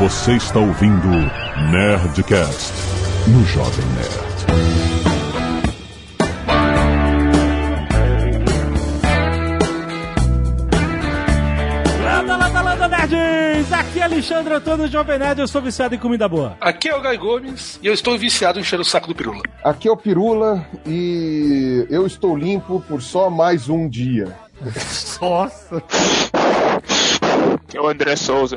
Você está ouvindo Nerdcast no Jovem Nerd. Landa, landa, landa, nerds! Aqui é Alexandre Antônio Jovem Nerd, eu sou viciado em comida boa. Aqui é o Gai Gomes e eu estou viciado em encher o saco do Pirula. Aqui é o Pirula e eu estou limpo por só mais um dia. Nossa! É o André Souza.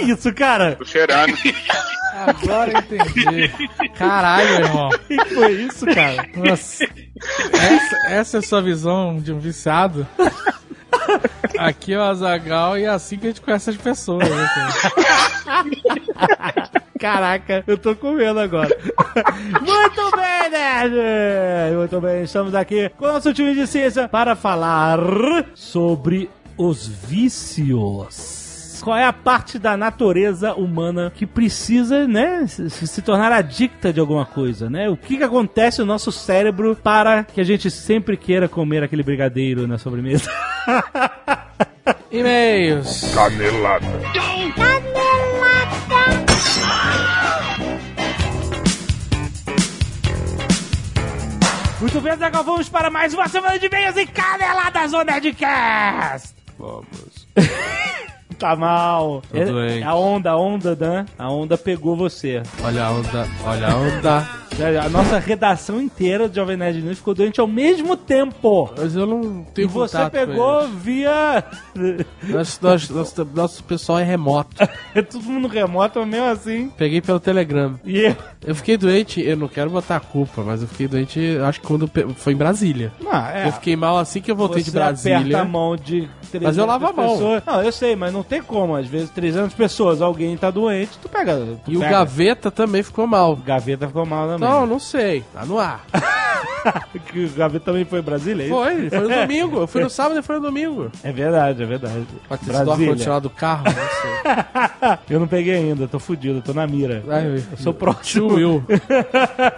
Que isso, cara? Tô cheirando. Agora eu entendi. Caralho, irmão. Que foi isso, cara? Nossa. Essa, essa é a sua visão de um viciado? Aqui é o Azagal e é assim que a gente conhece as pessoas. Né, cara? Caraca, eu tô comendo agora. Muito bem, nerd! Muito bem, estamos aqui com o nosso time de ciência para falar sobre os vícios. Qual é a parte da natureza humana que precisa, né, se, tornar adicta de alguma coisa, né? O que que acontece no nosso cérebro para que a gente sempre queira comer aquele brigadeiro na sobremesa? E-mails. Canelada. Muito bem, Zagal, vamos para mais uma semana de e-mails e caneladas no Nerdcast! Vamos. Tá mal. Tô É- doente. A onda, a onda, Dan, a onda pegou você. Olha a onda, olha a onda. A nossa redação inteira do Jovem Nerd News ficou doente ao mesmo tempo. Mas eu não E tenho você contato pegou via. Nosso, nosso, nosso, nosso pessoal é remoto. Todo mundo remoto, mas mesmo assim. Peguei pelo Telegram. E eu. Eu fiquei doente, eu não quero botar a culpa, mas eu fiquei doente, acho que quando pe- foi em Brasília. Não, é. Eu fiquei mal assim que eu voltei você de Brasília. aperta a mão de 300 Mas eu lavo a mão. pessoas. Não, eu sei, mas não tem como. Às vezes 300 pessoas, alguém tá doente, tu pega. tu E o pega. Gaveta também ficou mal. Gaveta ficou mal também. Não, não sei. Tá no ar. que o Gaveta também foi em Brasília? é isso? Foi, foi no domingo. Eu fui no sábado e foi no domingo. É verdade, é verdade. Pode ter sido o ar-condicionado do carro, não sei. eu não peguei ainda, tô fudido, tô na mira. Ai, eu sou Tio próximo. Will.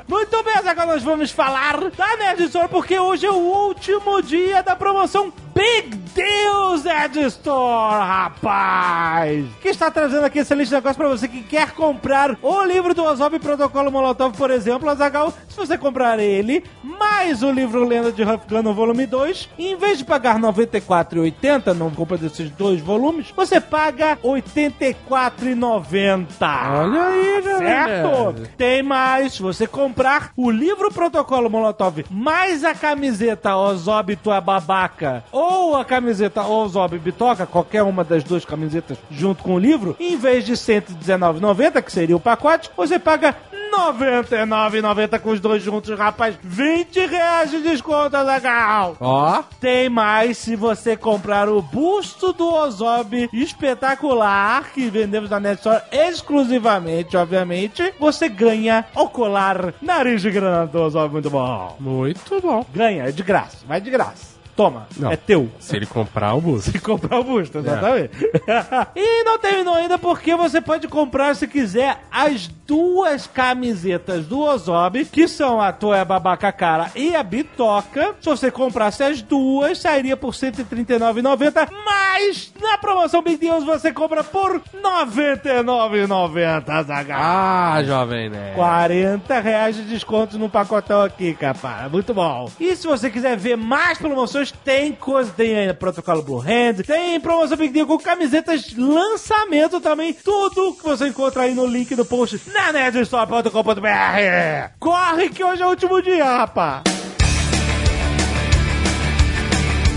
Muito bem, agora nós vamos falar da Nerd Store, porque hoje é o último dia da promoção Big Deals Nerd Store, rapaz! Que está trazendo aqui excelente negócio pra você que quer comprar o livro do Ozob Protocolo Molotov, por exemplo, Azagal. Se você comprar ele, mais o livro Lenda de Huff Gun, no volume 2, em vez de pagar R$ 94,80 na compra desses dois volumes, você paga R$ 84,90. Olha aí, né? Certo? Tem mais. Se você comprar o livro Protocolo Molotov mais a camiseta Ozob Tu é Babaca ou a camiseta Ozob Bitoca, qualquer uma das duas camisetas junto com o livro, em vez de R$ 119,90, que seria o pacote, você paga R$ 99,90 com os dois juntos, rapaz. 20 reais de desconto, legal. Ó, Tem mais se você comprar o busto do Ozob espetacular que vendemos na Net Store exclusivamente, obviamente. Você ganha o colar nariz de grana do Ozob, muito bom. muito bom. Ganha, é de graça, vai de graça. Toma, Não. é teu. Se ele comprar o bus. Se comprar o busto, exatamente. e não terminou ainda porque você pode comprar, se quiser, as duas camisetas do Ozob, que são a Toé Babaca Cara e a Bitoca. Se você comprasse as duas, sairia por R$ 139,90. Mas na promoção Big Deals você compra por R$ 99,90, Zagal. Ah, jovem, né? 40 reais de desconto no pacotão aqui, capaz. Muito bom. E se você quiser ver mais promoções, tem coisa, tem ainda protocolo Blue Hand, tem promoção Big Deal com camisetas lançamento também. Tudo que você encontra aí no link do post na nerdstore.com.br. Corre que hoje é o último dia, rapaz.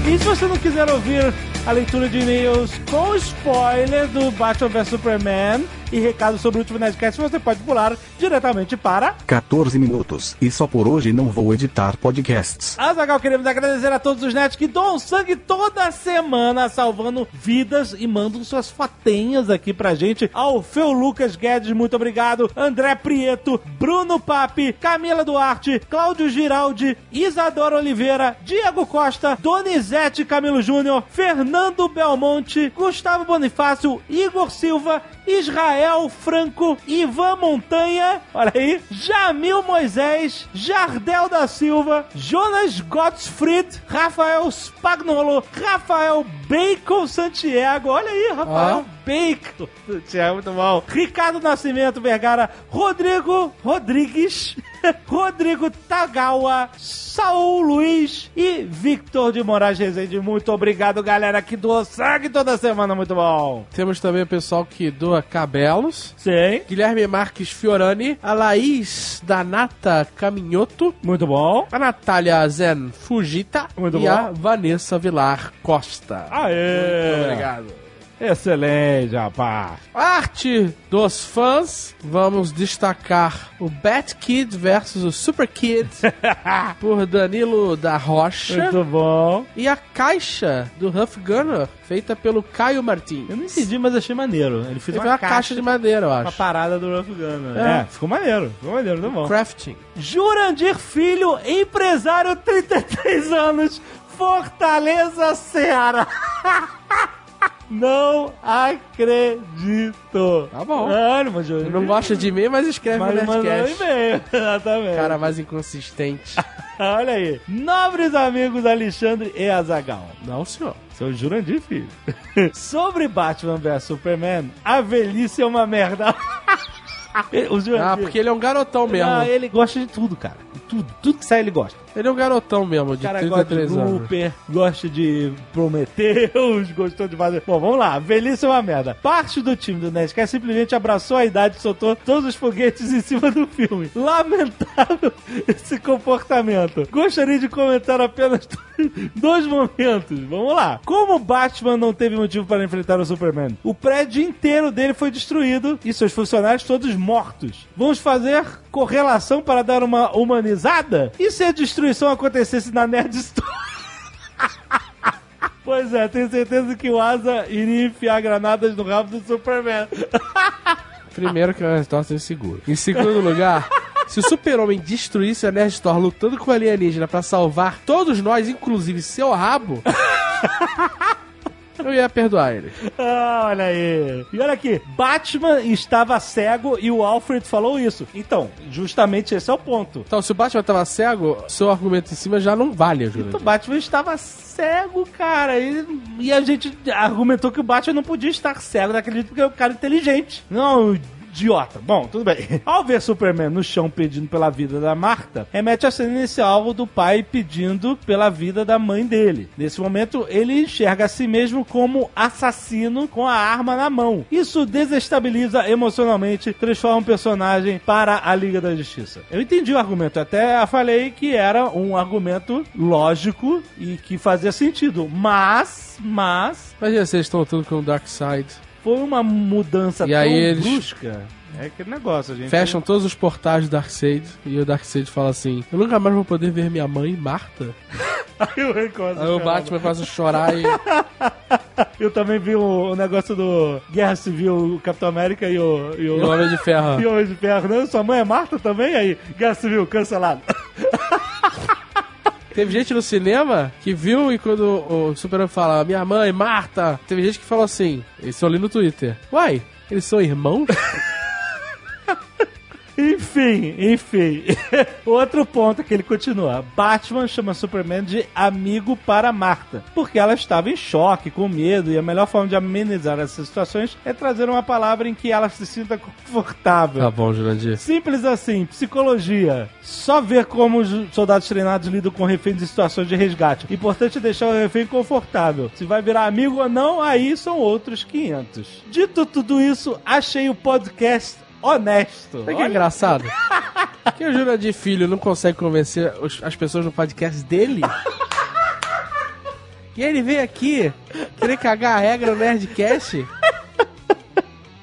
E se você não quiser ouvir a leitura de e-mails com spoiler do Batman vs Superman e recados sobre o último Nerdcast, você pode pular diretamente para 14 minutos. E só por hoje não vou editar podcasts. Azagal, queremos agradecer a todos os nerds que doam sangue toda semana, salvando vidas e mandam suas fotinhas aqui pra gente. Alfeu Lucas Guedes, muito obrigado. André Prieto, Bruno Papi, Camila Duarte, Cláudio Giraldi, Isadora Oliveira, Diego Costa, Donizete Camilo Júnior, Fernando Belmonte, Gustavo Bonifácio, Igor Silva, Israel Rafael Franco, Ivan Montanha, olha aí, Jamil Moisés, Jardel da Silva, Jonas Gottfried, Rafael Spagnolo, Rafael Bacon Santiago, olha aí, Rafael Bacon Santiago, muito bom. Ricardo Nascimento Vergara, Rodrigo Rodrigues, Rodrigo Tagawa, Saul Luiz e Victor de Moraes Rezende. Muito obrigado, galera, que doa sangue toda semana, muito bom. Temos também o pessoal que doa cabelos. Sim, Guilherme Marques Fiorani, a Laís Danata Caminhoto, muito bom. a Natália Zen Fujita Muito e bom. a Vanessa Vilar Costa. Aê! Muito obrigado. Excelente, rapaz. Arte dos fãs, vamos destacar o Bat Kid versus o Super Kid por Danilo da Rocha Muito bom. e a caixa do Huff Gunner feita pelo Caio Martins. Eu não entendi, mas achei maneiro. Ele fez Ele uma, uma caixa, de madeira, eu acho. parada do Rough Gunner. É. É. ficou maneiro. Ficou maneiro, tá bom. Crafting. Jurandir Filho, empresário, 33 anos, Fortaleza, Ceará. Não acredito. Tá bom. Ânimo. Ele não gosta de mim, mas escreve Mas no Nerdcast. e-mail. Exatamente. Cara mais inconsistente. Olha aí. Nobres amigos Alexandre e Azagal. Não, senhor. Seu Jurandir, filho. Sobre Batman vs Superman, a velhice é uma merda. Ah, porque ele é um garotão mesmo. Ah, ele gosta de tudo, cara. Tudo, tudo que sai ele gosta. Ele é um garotão mesmo, de cara gosta de 33 anos. Looper, gosta de Prometheus, gostou de fazer. Bom, vamos lá. Velhice é uma merda. Parte do time do Nerdcast simplesmente abraçou a idade e soltou todos os foguetes em cima do filme. Lamentável esse comportamento. Gostaria de comentar apenas dois momentos. Vamos lá. Como Batman não teve motivo para enfrentar o Superman? O prédio inteiro dele foi destruído e seus funcionários todos mortos. Vamos fazer correlação para dar uma humanizada? E se a destruição acontecesse na Nerd Store? Pois é, tenho certeza que o Asa iria enfiar granadas no rabo do Superman. Primeiro que é uma situação insegura. Em segundo lugar, se o super-homem destruísse a Nerd Store lutando com o alienígena pra salvar todos nós, inclusive seu rabo, eu ia perdoar ele. Ah, olha aí. E olha aqui, Batman estava cego e o Alfred falou isso. Então, justamente esse é o ponto. Então, se o Batman tava cego, seu argumento em cima já não vale, O Júlio. Batman estava cego, cara. E, e a gente argumentou que o Batman não podia estar cego daquele jeito porque é um cara inteligente. Não, idiota. Bom, tudo bem. Ao ver Superman no chão pedindo pela vida da Marta, remete à cena inicial do pai pedindo pela vida da mãe dele. Nesse momento, ele enxerga a si mesmo como assassino com a arma na mão. Isso desestabiliza emocionalmente, transforma o personagem para a Liga da Justiça. Eu entendi o argumento, até falei que era um argumento lógico e que fazia sentido, mas, mas, se eles estão tudo com o Darkseid. Foi uma mudança E tão aí eles- brusca. É aquele negócio, gente. Fecham todos os portais do Darkseid e o Darkseid fala assim: Eu nunca mais vou poder ver minha mãe, Marta. Aí o Recosta Aí o. Batman faz o chorar e. Eu também vi o, o negócio do Guerra Civil, o Capitão América e o. E E o, o Homem de Ferro. e o Homem de Ferro. Não, sua mãe é Marta também? Aí, Guerra Civil, cancelado. Teve gente no cinema que viu e quando o Superman fala, minha mãe, Marta, teve gente que falou assim, isso eu li no Twitter. Uai, eles são irmãos? Enfim, enfim. Outro ponto que ele continua. Batman chama Superman de amigo para Marta, porque ela estava em choque, com medo, e a melhor forma de amenizar essas situações é trazer uma palavra em que ela se sinta confortável. Tá bom, Jurandir. Simples assim, psicologia. Só ver como os soldados treinados lidam com reféns em situações de resgate. Importante deixar o refém confortável. Se vai virar amigo ou não, aí são outros 500. Dito tudo isso, achei o podcast honesto. Sabe que é engraçado? que o Jurandir Filho não consegue convencer os- as pessoas no podcast dele? E ele vem aqui querer cagar a regra no Nerdcast?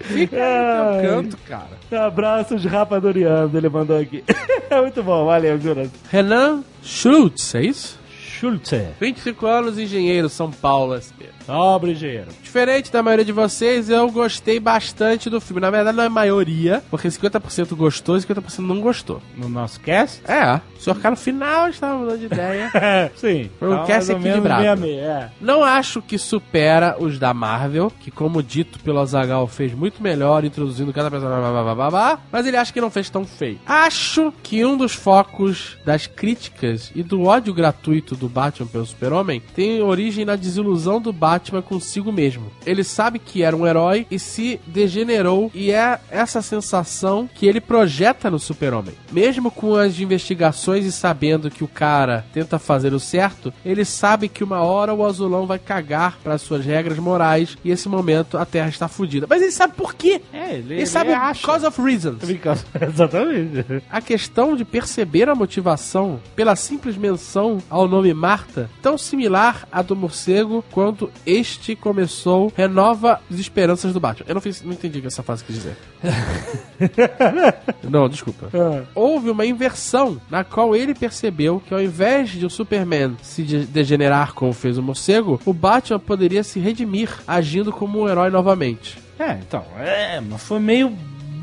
Fica aí no teu canto, cara. Abraços rapadorianos, ele mandou aqui. É muito bom, valeu, Jonas. Renan Schultz, é isso? Schulze. 25 anos, engenheiro, São Paulo, SP. Sobre dinheiro. Diferente da maioria de vocês, eu gostei bastante do filme. Na verdade, não é maioria, porque 50% gostou e 50% não gostou. No nosso cast? É, o senhor cara no final estava mudando de ideia. Sim. Foi um cast equilibrado. meia meia, é. Não acho que supera os da Marvel, que como dito pelo Azagal fez muito melhor, introduzindo cada personagem, blá, blá, blá, blá, mas ele acha que não fez tão feio. Acho que um dos focos das críticas e do ódio gratuito do Batman pelo Super-Homem tem origem na desilusão do Batman consigo mesmo. Ele sabe que era um herói e se degenerou, e é essa sensação que ele projeta no Super-Homem. Mesmo com as investigações e sabendo que o cara tenta fazer o certo, ele sabe que uma hora o azulão vai cagar para suas regras morais e esse momento a Terra está fodida. Mas ele sabe por quê? É, ele, Ele, sabe acha. cause of reasons. Exatamente. A questão de perceber a motivação pela simples menção ao nome Marta, tão similar à do morcego quanto este começou, renova as esperanças do Batman. Eu não, fiz, não entendi o que essa frase quis dizer. não, desculpa. Houve uma inversão na qual ele percebeu que ao invés de o Superman se de- degenerar como fez o morcego, o Batman poderia se redimir agindo como um herói novamente. É, então, é, mas foi meio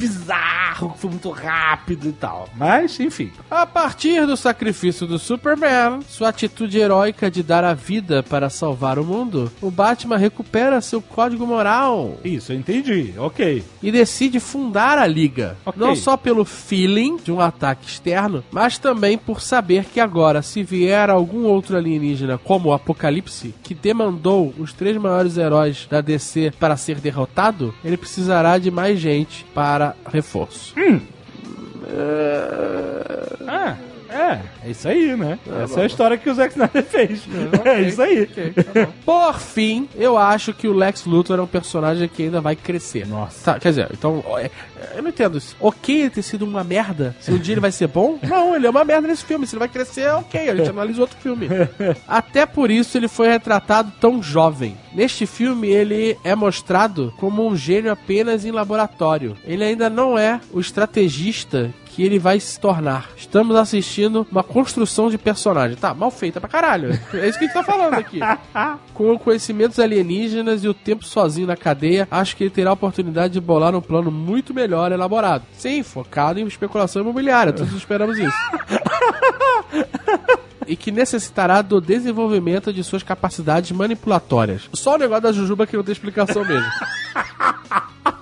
bizarro, foi muito rápido e tal. Mas, enfim. A partir do sacrifício do Superman, sua atitude heróica de dar a vida para salvar o mundo, o Batman recupera seu código moral Isso, eu entendi. Ok. e decide fundar a Liga. Ok. Não só pelo feeling de um ataque externo, mas também por saber que agora, se vier algum outro alienígena como o Apocalipse, que demandou os três maiores heróis da DC para ser derrotado, ele precisará de mais gente para reforço. Ah, é, é isso aí, né? Essa é a história que o Zack Snyder fez. É isso aí. Por fim, eu acho que o Lex Luthor é um personagem que ainda vai crescer. Nossa. Tá, quer dizer, então, ó, é- eu não entendo isso. Ok ele ter sido uma merda, se um dia ele vai ser bom? Não, ele é uma merda nesse filme. Se ele vai crescer, ok, a gente analisa outro filme. Até por isso ele foi retratado tão jovem. Neste filme, ele é mostrado como um gênio apenas em laboratório. Ele ainda não é o estrategista que ele vai se tornar. Estamos assistindo uma construção de personagem. Tá, mal feita pra caralho. É isso que a gente tá falando aqui. Com conhecimentos alienígenas e o tempo sozinho na cadeia, acho que ele terá a oportunidade de bolar um plano muito melhor elaborado. Sim, focado em especulação imobiliária. Todos esperamos isso. E que necessitará do desenvolvimento de suas capacidades manipulatórias. Só o negócio da Jujuba que não tem explicação mesmo.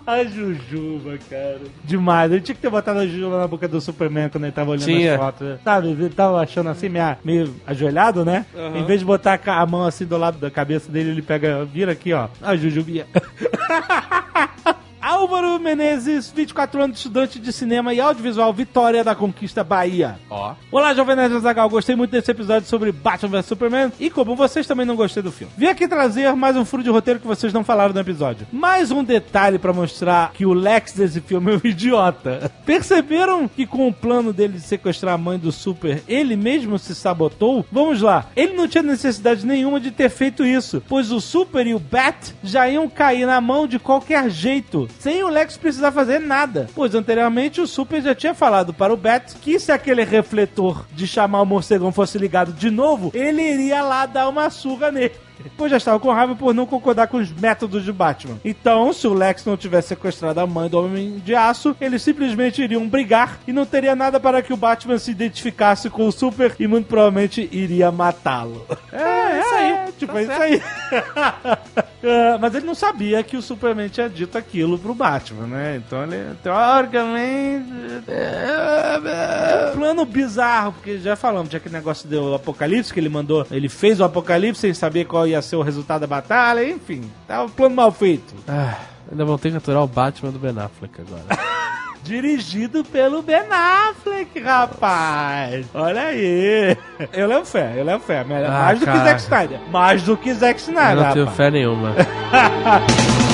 A Jujuba, cara. Demais. Eu tinha que ter botado a Jujuba na boca do Superman quando ele tava olhando Tinha. as fotos. Sabe, ele tava achando assim, meio, meio ajoelhado, né? Em vez de botar a mão assim do lado da cabeça dele, ele pega, vira aqui, ó. A Jujubinha. Álvaro Menezes, 24 anos, estudante de cinema e audiovisual, Vitória da Conquista, Bahia. Ó. Olá, Jovem Nerd Azagal. Gostei muito desse episódio sobre Batman vs Superman e como vocês também não gostei do filme. Vim aqui trazer mais um furo de roteiro que vocês não falaram no episódio. Mais um detalhe pra mostrar que o Lex desse filme é um idiota. Perceberam que com o plano dele de sequestrar a mãe do Super, ele mesmo se sabotou? Vamos lá. Ele não tinha necessidade nenhuma de ter feito isso, pois o Super e o Bat já iam cair na mão de qualquer jeito, sem o Lex precisar fazer nada. Pois anteriormente o Super já tinha falado para o Bat que se aquele refletor de chamar o morcegão fosse ligado de novo, ele iria lá dar uma surra nele. Pois já estava com raiva por não concordar com os métodos de Batman. Então, se o Lex não tivesse sequestrado a mãe do Homem de Aço, eles simplesmente iriam brigar e não teria nada para que o Batman se identificasse com o Super e muito provavelmente iria matá-lo. É, isso aí. tipo, é isso aí. É, mas ele não sabia que o Superman tinha dito aquilo pro Batman, né? Então ele, teoricamente. É plano bizarro, porque já falamos, tinha aquele negócio do Apocalipse que ele mandou. Ele fez o Apocalipse sem saber qual ia ser o resultado da batalha, enfim. Tá um plano mal feito. Ah, ainda vão ter que aturar o Batman do Ben Affleck agora. Dirigido pelo Ben Affleck, rapaz. Olha aí. Eu levo fé, eu levo fé. Mais Ah, do que cara. Zack Snyder. Mais do que Zack Eu Snyder, não tenho rapaz. fé nenhuma.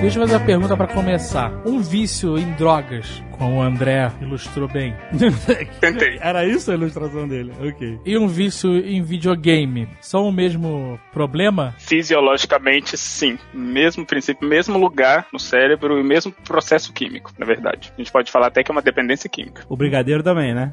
Deixa eu fazer uma pergunta pra começar. Um vício em drogas, como o André ilustrou bem, Tentei. Era isso a ilustração dele? Ok. e um vício em videogame, são o mesmo problema? Fisiologicamente, sim. Mesmo princípio, mesmo lugar no cérebro e mesmo processo químico, na verdade. A gente pode falar até que é uma dependência química. O brigadeiro também, né?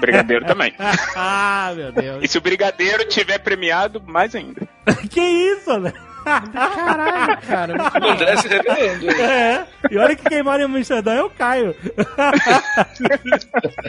Brigadeiro também. ah, meu Deus. E se o brigadeiro tiver premiado, mais ainda. que isso, né? Caralho, cara. O André se revelando. aí. É. E olha que quem mora em Amsterdã é o Caio.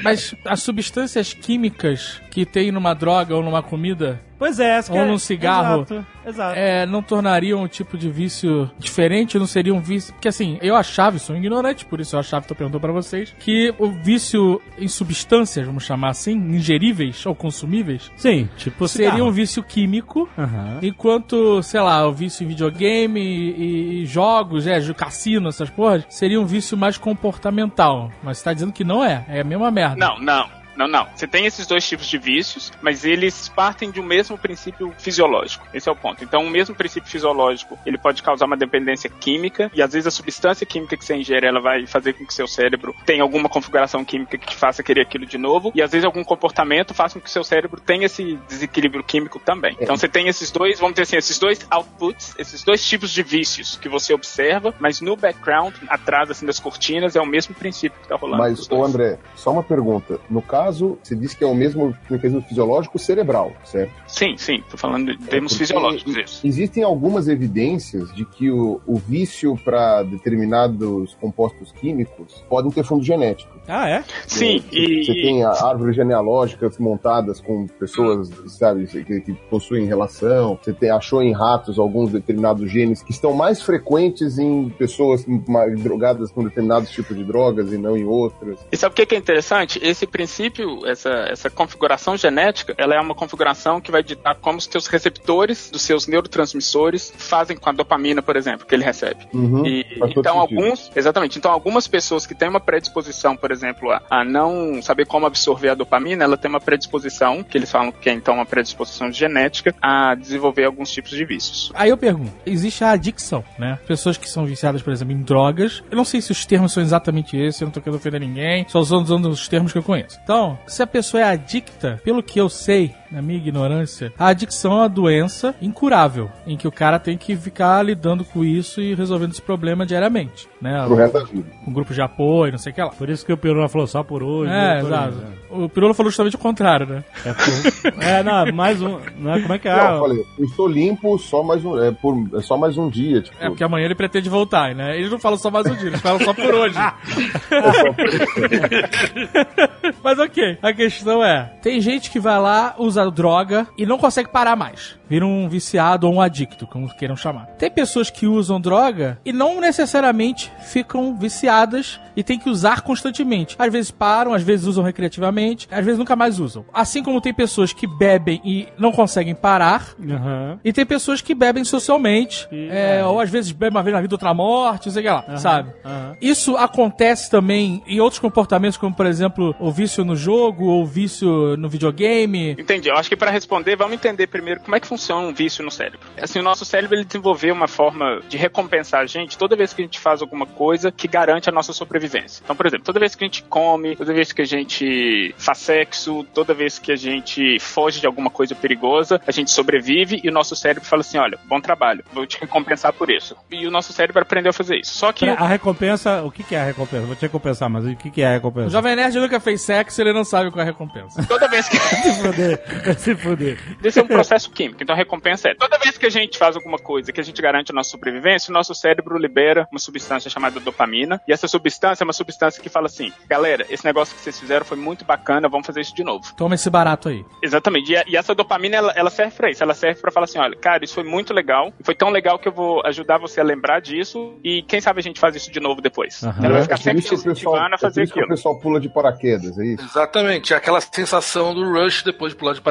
Mas as substâncias químicas que tem numa droga ou numa comida Pois é, essa que Ou é- num cigarro. Exato, exato. é, não tornariam um tipo de vício diferente? Não seria um vício. Porque assim, eu achava, sou ignorante, por isso eu achava, tô perguntando pra vocês, que o vício em substâncias, vamos chamar assim, ingeríveis ou consumíveis, Sim, tipo seria cigarro. um vício químico. Aham. Enquanto, sei lá, o vício em videogame e, e jogos, é, cassino, essas porras, seria um vício mais comportamental. Mas você tá dizendo que não é, é a mesma merda. Não, não. Não, não. Você tem esses dois tipos de vícios, mas eles partem de um mesmo princípio fisiológico. Esse é o ponto. Então, o mesmo princípio fisiológico, ele pode causar uma dependência química, e às vezes a substância química que você ingere, ela vai fazer com que seu cérebro tenha alguma configuração química que faça querer aquilo de novo, e às vezes algum comportamento faça com que seu cérebro tenha esse desequilíbrio químico também. Então, você tem esses dois, vamos dizer assim, esses dois outputs, esses dois tipos de vícios que você observa, mas no background, atrás assim das cortinas, é o mesmo princípio que tá rolando. Mas, ô. André, só uma pergunta. No caso, você disse que é o mesmo mecanismo fisiológico cerebral, certo? Sim, sim, tô falando de termos É, fisiológicos, isso. Existem algumas evidências de que o, o vício para determinados compostos químicos podem ter fundo genético. Ah, é? Sim, e, Você tem árvores genealógicas montadas com pessoas, sabe, que, que possuem relação. Você tem, achou em ratos alguns determinados genes que estão mais frequentes em pessoas mais drogadas com determinados tipos de drogas e não em outras. e sabe o que é interessante? Esse princípio, essa, essa configuração genética, ela é uma configuração que vai ditar como os teus receptores dos seus neurotransmissores fazem com a dopamina, por exemplo, que ele recebe. Uhum, E, então, sentido. alguns, exatamente. Então, algumas pessoas que têm uma predisposição, por exemplo, a, a não saber como absorver a dopamina, ela tem uma predisposição, que eles falam que é então uma predisposição genética, a desenvolver alguns tipos de vícios. Aí eu pergunto, existe a adicção, né? Pessoas que são viciadas, por exemplo, em drogas. Eu não sei se os termos são exatamente esses, eu não tô querendo ofender ninguém, só usando, usando os termos que eu conheço. Então, se a pessoa é adicta, pelo que eu sei, na minha ignorância, a adicção é uma doença incurável, em que o cara tem que ficar lidando com isso e resolvendo esse problema diariamente, né? Pro resto da vida. Um grupo de apoio, não sei o que lá. Por isso que o Pirula falou só por hoje. É, né, exato. né? O Pirula falou justamente o contrário, né? É, por- é, não, mais um. Não é, como é que é? Não, eu falei, eu estou limpo só mais um, é, por, é só mais um dia, tipo. É porque amanhã ele pretende voltar, né? Eles não falam só mais um dia, eles falam só por hoje. Mas ok, a questão é: tem gente que vai lá, usa droga e não consegue parar mais. Vira um viciado ou um adicto, como queiram chamar. Tem pessoas que usam droga e não necessariamente ficam viciadas e tem que usar constantemente. Às vezes param, às vezes usam recreativamente, às vezes nunca mais usam. Assim como tem pessoas que bebem e não conseguem parar, Aham. e tem pessoas que bebem socialmente, E- é, é. ou às vezes bebem uma vez na vida, outra morte, não sei o que lá, sabe? aham. Isso acontece também em outros comportamentos, como por exemplo o vício no jogo, ou o vício no videogame. Entendi. Eu acho que para responder, vamos entender primeiro como é que funciona um vício no cérebro. Assim, o nosso cérebro ele desenvolveu uma forma de recompensar a gente toda vez que a gente faz alguma coisa que garante a nossa sobrevivência. Então, por exemplo, toda vez que a gente come, toda vez que a gente faz sexo, toda vez que a gente foge de alguma coisa perigosa, a gente sobrevive e o nosso cérebro fala assim: olha, bom trabalho, vou te recompensar por isso. E o nosso cérebro aprendeu a fazer isso. Só que A recompensa, o que, é a recompensa? Vou te recompensar, mas o que, é a O recompensa? Jovem Nerd nunca fez sexo, ele não sabe qual é a recompensa. toda vez que Se fuder, se fuder. Esse é um processo químico, então a recompensa é toda vez que a gente faz alguma coisa que a gente garante a nossa sobrevivência, o nosso cérebro libera uma substância chamada dopamina, e essa substância é uma substância que fala assim: galera, esse negócio que vocês fizeram foi muito bacana, vamos fazer isso de novo. Toma esse barato aí. Exatamente, e, a- e essa dopamina ela, ela serve pra isso, ela serve pra falar assim: olha, cara, isso foi muito legal, foi tão legal que eu vou ajudar você a lembrar disso, e quem sabe a gente faz isso de novo depois. Aham. Ela vai É ficar por sempre te incentivando a é fazer isso que o aquilo. pessoal pula de paraquedas, é isso? Exatamente, é aquela sensação do rush depois de pular de paraquedas,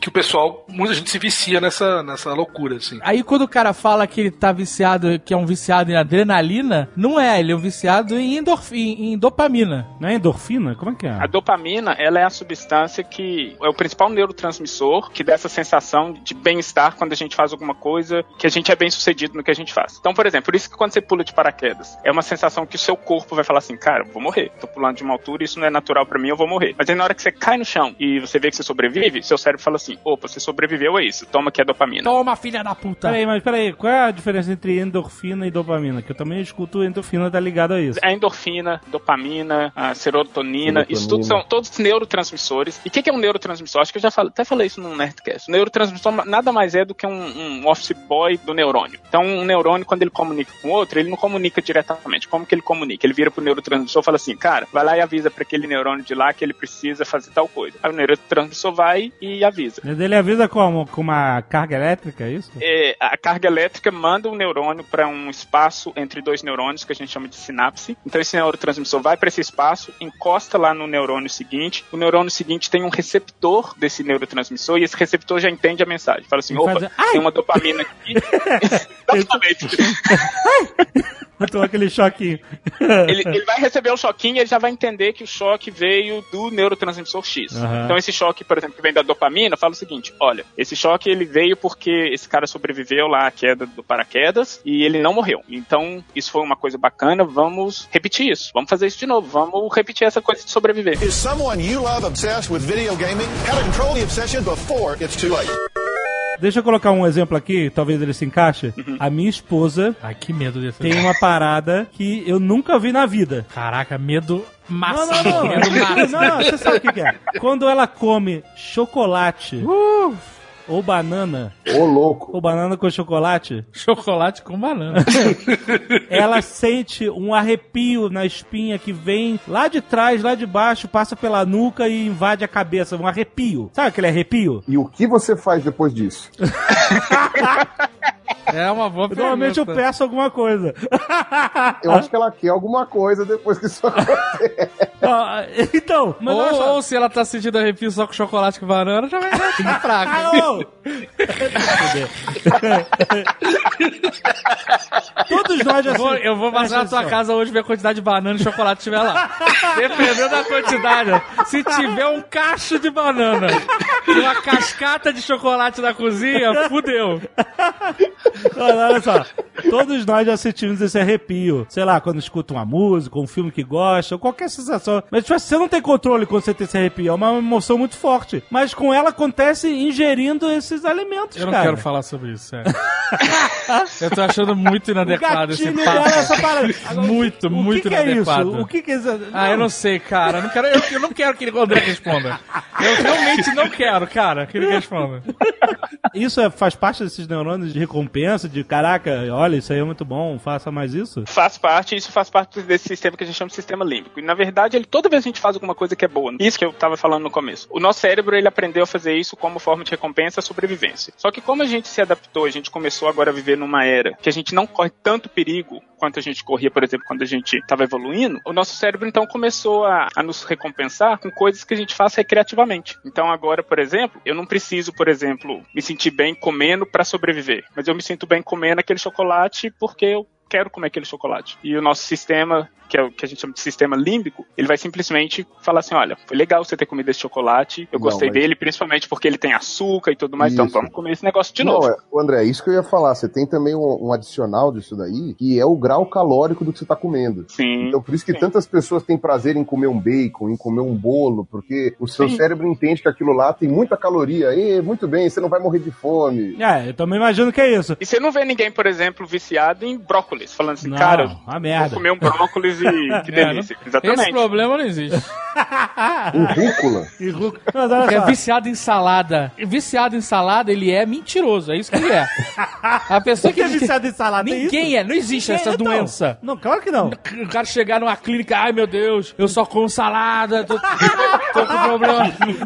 que o pessoal, muita gente se vicia nessa, nessa loucura, assim. Aí quando o cara fala que ele tá viciado, que é um viciado em adrenalina, não é, ele é um viciado em, endorf... em, dopamina. Não é endorfina? Como é que é? A dopamina, ela é a substância que é o principal neurotransmissor que dá essa sensação de bem-estar quando a gente faz alguma coisa, que a gente é bem sucedido no que a gente faz. Então, por exemplo, por isso que quando você pula de paraquedas, é uma sensação que o seu corpo vai falar assim, cara, vou morrer. Tô pulando de uma altura, isso não é natural pra mim, eu vou morrer. Mas aí na hora que você cai no chão e você vê que você sobrevive, seu cérebro fala assim, opa, você sobreviveu a isso, toma aqui a dopamina. Toma, filha da puta! Peraí, mas peraí, qual é a diferença entre endorfina e dopamina? Que eu também escuto endorfina tá ligado a isso. A endorfina, dopamina, a serotonina, Serotonina. isso tudo são todos neurotransmissores. E o que, que é um neurotransmissor? Acho que eu já falei, até falei isso no Nerdcast. O neurotransmissor nada mais é do que um, um office boy do neurônio. Então, um neurônio, quando ele comunica com outro, ele não comunica diretamente. Como que ele comunica? Ele vira pro neurotransmissor e fala assim, cara, vai lá e avisa para aquele neurônio de lá que ele precisa fazer tal coisa. Aí o neurotransmissor vai e avisa. Mas ele avisa como? Com uma carga elétrica, é isso? É, a carga elétrica manda um neurônio para um espaço entre dois neurônios que a gente chama de sinapse. Então esse neurotransmissor vai para esse espaço, encosta lá no neurônio seguinte. O neurônio seguinte tem um receptor desse neurotransmissor e esse receptor já entende a mensagem. Fala assim: opa, faz- Ai! tem uma dopamina aqui. Totalmente. Botou aquele choquinho. ele, ele vai receber o choquinho e ele já vai entender que o choque veio do neurotransmissor X. Aham. Então esse choque, por exemplo, que vem da dopamina, fala o seguinte: olha, esse choque ele veio porque esse cara sobreviveu lá à queda do paraquedas e ele não morreu. Então isso foi uma coisa bacana, vamos repetir isso. Vamos fazer isso de novo. Vamos repetir essa coisa de sobreviver. Is someone you love obsessed with video gaming? How to control the obsession before it's too late. Deixa eu colocar um exemplo aqui, talvez ele se encaixe. A minha esposa Ai, que medo desse. tem uma parada que eu nunca vi na vida. Caraca, medo máximo. Não, não, não. Máximo. Não, não, você sabe o que que é. Quando ela come chocolate ou banana, Ô, louco. ou banana com chocolate, Chocolate com banana. ela sente um arrepio na espinha que vem lá de trás, lá de baixo, passa pela nuca e invade a cabeça. Um arrepio. Sabe aquele arrepio? E o que você faz depois disso? É uma boa pergunta. Normalmente eu peço alguma coisa. Eu acho que ela quer alguma coisa depois que isso acontece. Ah, então, mas Ou, só. ou se ela tá sentindo arrepio só com chocolate com banana, já vai ficar fraca. Todos nós já Eu vou, se- eu vou passar na tua casa hoje ver a quantidade de banana e chocolate que tiver lá. Dependendo da quantidade. Se tiver um cacho de banana e uma cascata de chocolate na cozinha, fudeu. Olha, só, todos nós já sentimos esse arrepio. Sei lá, quando escuta uma música, um filme que gosta, ou qualquer sensação. Mas tipo, você não tem controle quando você tem esse arrepio. É uma emoção muito forte. Mas com ela acontece ingerindo esses alimentos, Eu não cara. quero falar sobre isso, sério. Eu tô achando muito inadequado esse papo. é parada. Agora, Muito, o que muito que é inadequado. O que que é isso? Ah, eu não sei, cara. Eu não quero, eu, eu não quero que o André responda. Eu realmente não quero, cara, que ele responda. Isso é- faz parte desses neurônios de recompensa, de caraca, olha, isso aí é muito bom, faça mais isso? Faz parte, isso faz parte desse sistema que a gente chama de sistema límbico. E na verdade, ele, toda vez a gente faz alguma coisa que é boa, isso que eu tava falando no começo. O nosso cérebro, ele aprendeu a fazer isso como forma de recompensa à sobrevivência. Só que como a gente se adaptou, a gente começou agora a viver numa era que a gente não corre tanto perigo quanto a gente corria, por exemplo, quando a gente estava evoluindo, o nosso cérebro então começou a, a nos recompensar com coisas que a gente faz recreativamente. Então agora, por exemplo, eu não preciso, por exemplo, me sentir bem comendo para sobreviver, mas eu me sinto bem comendo aquele chocolate porque eu quero comer aquele chocolate. E o nosso sistema, que é o que a gente chama de sistema límbico, ele vai simplesmente falar assim: olha, foi legal você ter comido esse chocolate, eu Não, gostei mas- dele, principalmente porque ele tem açúcar e tudo mais, então Isso. vamos comer esse negócio de Não, novo. é, André, isso que eu ia falar. Você tem também um, um adicional disso daí, que é o grau calórico do que você está comendo. Sim. Então, por isso que Sim. tantas pessoas têm prazer em comer um bacon, em comer um bolo, porque o seu Sim. cérebro entende que aquilo lá tem muita caloria. E muito bem, você não vai morrer de fome. É, eu também imagino que é isso. E você não vê ninguém, por exemplo, viciado em brócolis, falando assim, Não, cara, vou merda. comer um brócolis e que É, delícia. Esse Exatamente. problema não existe. Um rúcula. E olha É viciado em salada. Viciado em salada, ele é mentiroso. É isso que ele é. A pessoa que Quem é viciado em salada? Tem Ninguém é. Não existe essa Então, doença. Não, claro que não. O cara chegar numa clínica, ai meu Deus, eu só como salada, tô, tô com problema. Não. Me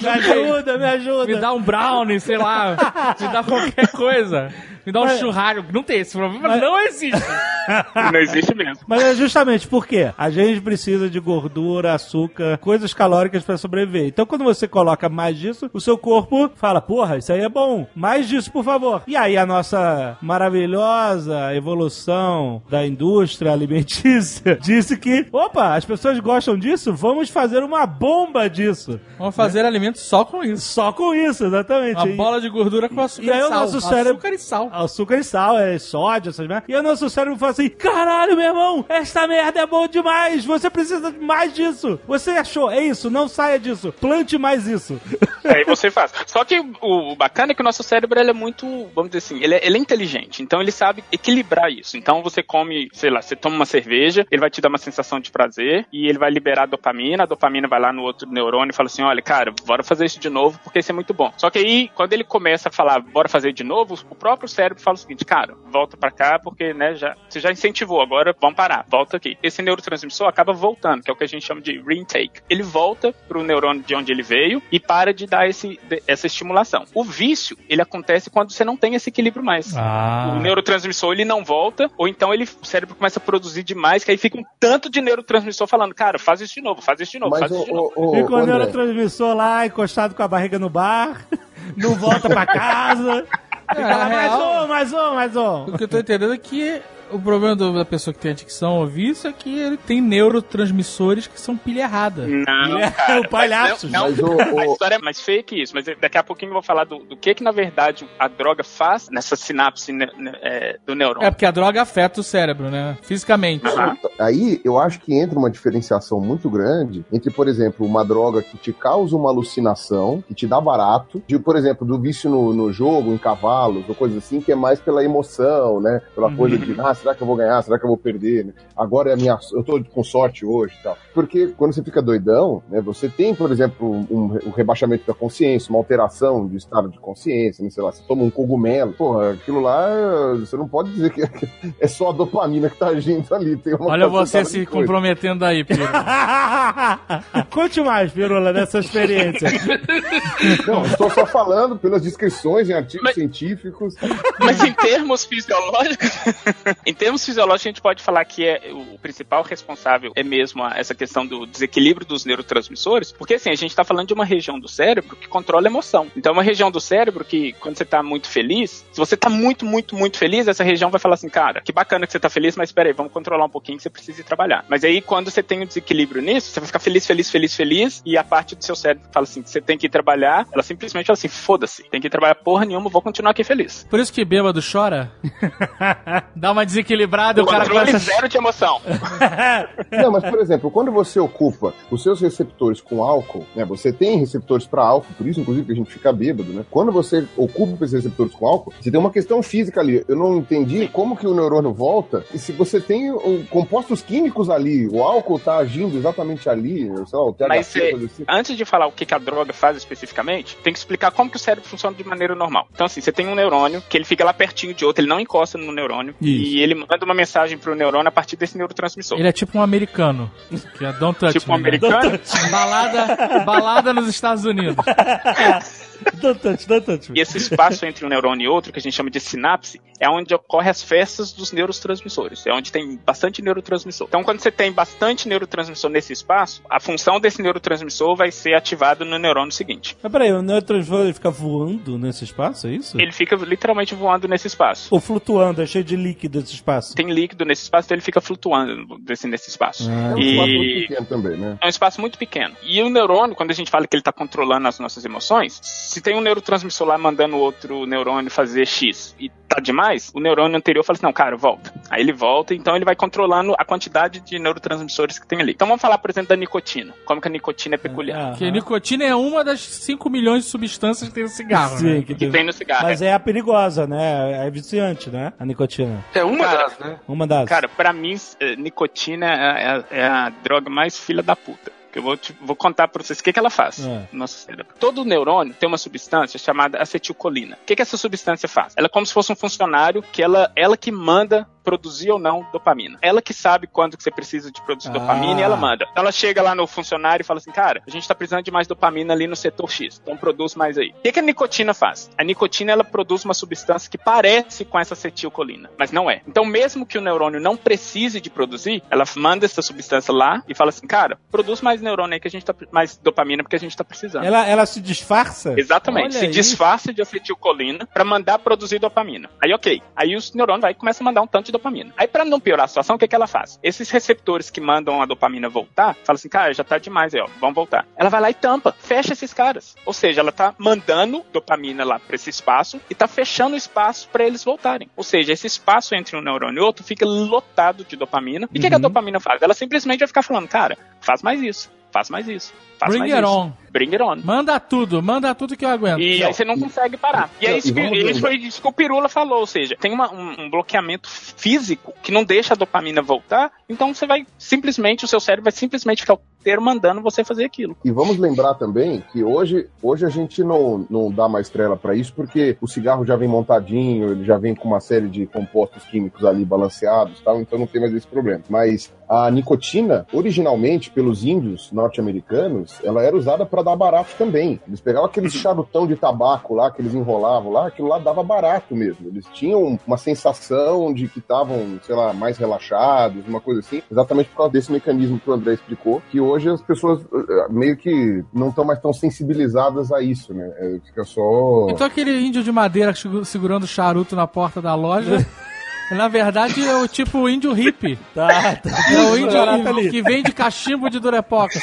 Não ajuda, me ajuda. Me dá um brownie, sei lá. Me dá qualquer coisa. Me dá um Mas- churrasco. Não tem esse problema, Mas- não existe. Não existe mesmo. Mas é justamente porque a gente precisa de gordura, açúcar, coisas calóricas para sobreviver. Então, quando você coloca mais disso, o seu corpo fala: porra, isso aí é bom, mais disso, por favor. E aí, a nossa maravilhosa evolução da indústria alimentícia disse que, opa, as pessoas gostam disso, vamos fazer uma bomba disso. Vamos fazer alimentos só com isso. Só com isso, exatamente. Uma E- bola de gordura com açúcar E aí e o sal. nosso cérebro- Açúcar e sal. Açúcar e sal, é sódio, essas merdas. E o nosso cérebro fala assim: caralho, meu irmão, esta merda é bom demais. Você precisa de mais disso. Você achou, é isso, não saia disso. Plante mais isso. Aí você faz. Só que o, bacana é que o nosso cérebro é muito, vamos dizer assim, ele é, ele é inteligente. Então ele sabe equilibrar isso. Então você come, sei lá, você toma uma cerveja, ele vai te dar uma sensação de prazer e ele vai liberar dopamina. A dopamina vai lá no outro neurônio e fala assim: olha, cara, bora fazer isso de novo porque isso é muito bom. Só que aí, quando ele começa a falar, bora fazer de novo, o próprio cérebro fala o seguinte: cara, volta pra cá porque, né, já, você já incentivou, agora vamos parar, volta aqui. Esse neurotransmissor acaba voltando, que é o que a gente chama de reintake. Ele volta pro neurônio de onde ele veio e para de dar esse, de- essa estimulação. O vício, ele acontece quando você não tem esse equilíbrio mais. Ah. O neurotransmissor ele não volta, ou então ele, o cérebro começa a produzir demais, que aí fica um tanto de neurotransmissor falando, cara, faz isso de novo, faz isso de novo, Mas faz o, isso de novo. o, o, Fica o André, neurotransmissor lá, encostado com a barriga no bar, não volta pra casa. Fica É, lá, na mais um, mais um, mais um. O que eu tô entendendo é que o problema do- da pessoa que tem adicção ao vício é que ele tem neurotransmissores que são pilha errada. Não, É, cara, o palhaço. mas Não, Mas não, o- a história é mais feia que isso, mas daqui a pouquinho eu vou falar do, do que que na verdade a droga faz nessa sinapse ne- ne- é, do neurônio. É porque a droga afeta o cérebro, né? Fisicamente. Aham. Aí eu acho que entra uma diferenciação muito grande entre, por exemplo, uma droga que te causa uma alucinação, que te dá barato, de, por exemplo, do vício no, no jogo, em cavalos, ou coisa assim, que é mais pela emoção, né? Pela coisa de, ah, será que eu vou ganhar? Será que eu vou perder? né? Agora é a minha. Eu tô com sorte hoje e tal. Porque quando você fica doidão, né? Você tem, por exemplo, um, um rebaixamento da consciência, uma alteração de estado de consciência, né? Sei lá, você toma um cogumelo, porra, aquilo lá, você não pode dizer que é só a dopamina que tá agindo ali. Tem uma Olha você se coisa. comprometendo aí, Pedro. Conte mais, Pirula, dessa experiência. Não, estou só falando pelas descrições em artigos Mas- científicos. Mas em termos fisiológicos, em termos fisiológicos, a gente pode falar que é o principal responsável é mesmo a- essa questão do desequilíbrio dos neurotransmissores, porque assim, a gente está falando de uma região do cérebro que controla a emoção. Então, é uma região do cérebro que, quando você está muito feliz, se você está muito, muito, muito feliz, essa região vai falar assim, cara, que bacana que você está feliz, mas peraí, vamos controlar um pouquinho que você precisa ir trabalhar. Mas aí, quando você tem um desequilíbrio nisso, você vai ficar feliz, feliz, feliz, feliz, e a parte do seu cérebro que fala assim, que você tem que ir trabalhar, ela simplesmente fala assim, foda-se, tem que ir trabalhar porra nenhuma, vou continuar aqui feliz. Por isso que bêbado chora. Dá uma desequilibrada e o cara Controle começa. zero de emoção. Não, mas por exemplo, quando você ocupa os seus receptores com álcool, né? Você tem receptores para álcool, por isso, inclusive, que a gente fica bêbado, né? Quando você ocupa esses receptores com álcool, você tem uma questão física ali. Eu não entendi como que o neurônio volta e se você tem um, compostos químicos ali, o álcool tá agindo exatamente ali, sei lá, o THC, Mas é, coisa assim. antes de falar o que, que a droga faz especificamente, tem que explicar como que o cérebro funciona de maneira normal. Então, assim, você tem um neurônio que ele fica lá pertinho de outro, ele não encosta no neurônio Isso. e ele manda uma mensagem pro neurônio a partir desse neurotransmissor. Ele é tipo um americano. Que é Don't Touch Tipo um né? americano. Balada, balada nos Estados Unidos. Don't touch, don't touch me. E esse espaço entre um neurônio e outro, que a gente chama de sinapse, é onde ocorre as festas dos neurotransmissores. É onde tem bastante neurotransmissor. Então, quando você tem bastante neurotransmissor nesse espaço, a função desse neurotransmissor vai ser ativada no neurônio seguinte. Mas peraí, o neurotransmissor ele fica voando nesse espaço, é isso? Ele fica literalmente voando nesse espaço. Ou flutuando, é cheio de líquido esse espaço. Tem líquido nesse espaço, então ele fica flutuando desse, nesse espaço. Ah. É um espaço muito pequeno também, né? é um espaço muito pequeno. E o neurônio, quando a gente fala que ele está controlando as nossas emoções, se tem um neurotransmissor lá mandando o outro neurônio fazer X e tá demais, o neurônio anterior fala assim, não, cara, volta. Aí ele volta, então ele vai controlando a quantidade de neurotransmissores que tem ali. Então vamos falar, por exemplo, da nicotina. Como que a nicotina é peculiar. Aham. Porque nicotina é uma das 5 milhões de substâncias que tem no cigarro. Sim, né? que Que tem- tem no cigarro. Mas é a perigosa, né? É viciante, né? A nicotina. É uma Cara, das, né? Uma das. Cara, pra mim, eh, nicotina é, a- é a droga mais filha da puta. Que eu vou, te- vou contar pra vocês o que, que ela faz É. no nosso cérebro. Todo neurônio tem uma substância chamada acetilcolina. O que, que essa substância faz? Ela é como se fosse um funcionário que ela, ela que manda produzir ou não dopamina. Ela que sabe quando que você precisa de produzir Ah. dopamina e ela manda. Então ela chega lá no funcionário e fala assim, cara, a gente tá precisando de mais dopamina ali no setor X, então produz mais aí. O que, que a nicotina faz? A nicotina, ela produz uma substância que parece com essa acetilcolina, mas não é. Então mesmo que o neurônio não precise de produzir, ela manda essa substância lá e fala assim, cara, produz mais neurônio aí que a gente tá, mais dopamina porque a gente tá precisando. Ela, ela se disfarça? Exatamente. Olha se aí. disfarça de acetilcolina pra mandar produzir dopamina. Aí, ok. Aí os neurônios vai começa a mandar um tanto de dopamina. Aí, pra não piorar a situação, o que, que ela faz? Esses receptores que mandam a dopamina voltar, fala assim, cara, já tá demais aí, ó. Vamos voltar. Ela vai lá e tampa, fecha esses caras. Ou seja, ela tá mandando dopamina lá pra esse espaço e tá fechando o espaço pra eles voltarem. Ou seja, esse espaço entre um neurônio e outro fica lotado de dopamina. E o que, que a dopamina faz? Ela simplesmente vai ficar falando, cara, faz mais isso, faz mais isso. Faz Bring mais it isso. on. Bring it on. Manda tudo, manda tudo que eu aguento. E aí você não consegue parar. E é Não, isso que, isso foi isso que o Pirula falou, ou seja, tem uma- um, um bloqueamento físico que não deixa a dopamina voltar, então você vai simplesmente, o seu cérebro vai simplesmente ficar o inteiro mandando você fazer aquilo. E vamos lembrar também que hoje, hoje a gente não, não dá mais trela para isso, porque o cigarro já vem montadinho, ele já vem com uma série de compostos químicos ali balanceados, tal, então não tem mais esse problema. Mas a nicotina, originalmente, pelos índios norte-americanos, ela era usada para dar barato também. Eles pegavam aqueles charutão de tabaco lá, que eles enrolavam lá, aquilo lá dava barato mesmo. Eles tinham uma sensação de que estavam, sei lá, mais relaxados, uma coisa assim, exatamente por causa desse mecanismo que o André explicou, que hoje as pessoas eh, meio que não estão mais tão sensibilizadas a isso, né? É, Fica só. Então aquele índio de madeira segu- segurando o charuto na porta da loja. Na verdade, é o tipo índio hippie. Tá, tá. É o índio ali. que, que vende cachimbo de Durepox.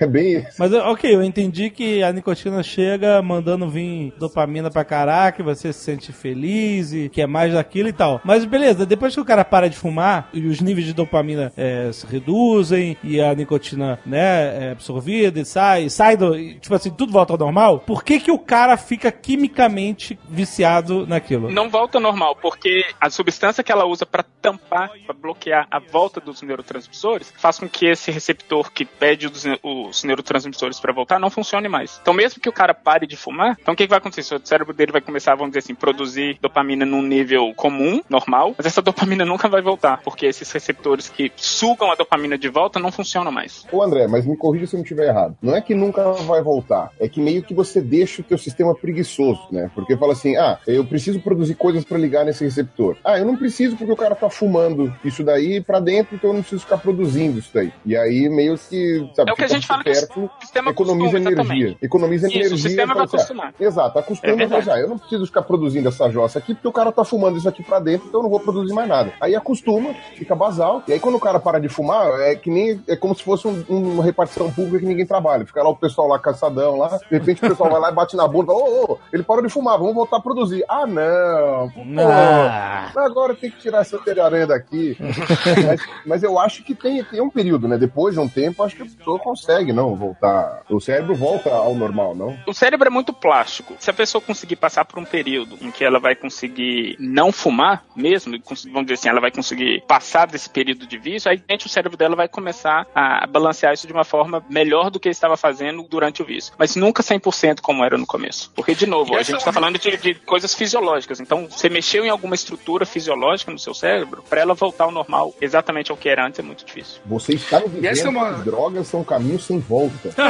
É bem isso. Mas ok, eu entendi que a nicotina chega mandando vir dopamina pra caraca, você se sente feliz e quer mais daquilo e tal. Mas beleza, depois que o cara para de fumar e os níveis de dopamina é, se reduzem e a nicotina né, é absorvida e sai, sai do. e, Tipo assim, tudo volta ao normal, por que, que o cara fica quimicamente viciado naquilo? Não volta normal, porque a substância que ela usa para tampar, para bloquear a volta dos neurotransmissores, faz com que esse receptor que pede os, os neurotransmissores para voltar não funcione mais. Então, mesmo que o cara pare de fumar, então o que, que vai acontecer? O cérebro dele vai começar, vamos dizer assim, produzir dopamina num nível comum, normal, mas essa dopamina nunca vai voltar, porque esses receptores que sugam a dopamina de volta não funcionam mais. Ô André, mas me corrija se eu não estiver errado. Não é que nunca vai voltar, é que meio que você deixa o teu sistema preguiçoso, né? Porque fala assim, ah, eu preciso produzir coisas pra ligar nesse receptor. Ah, eu não preciso porque o cara tá fumando isso daí pra dentro, então eu não preciso ficar produzindo isso daí. E aí meio que, sabe, É o que a gente fala o supérfluo, sistema economiza energia. exatamente. Economiza Isso, o energia. sistema vai assim, ah, acostumar. Exato, É acostuma, verdade. mas ah, eu não preciso ficar produzindo essa jossa aqui porque o cara tá fumando isso aqui pra dentro, então eu não vou produzir mais nada. Aí acostuma, fica basal, e aí quando o cara para de fumar, é que nem, é como se fosse um- uma repartição pública que ninguém trabalha. Fica lá o pessoal lá caçadão lá, de repente o pessoal vai lá e bate na bunda, ô, ô, ele parou de fumar, vamos voltar a produzir. Ah, não, pô, Ah. agora tem que tirar essa teia daqui. mas, mas eu acho que tem, tem um período, né? Depois de um tempo, acho que a pessoa consegue, não, voltar. O cérebro volta ao normal, não? O cérebro é muito plástico. Se a pessoa conseguir passar por um período em que ela vai conseguir não fumar mesmo, vamos dizer assim, ela vai conseguir passar desse período de vício, aí gente, o cérebro dela vai começar a balancear isso de uma forma melhor do que ele estava fazendo durante o vício. Mas nunca 100% como era no começo. Porque, de novo, E a gente está falando de, de coisas fisiológicas. Então, você mexeu em alguma estrutura fisiológica no seu cérebro, para ela voltar ao normal, exatamente ao que era antes, é muito difícil. Você está E essa dizendo é uma- que drogas são um caminho sem volta.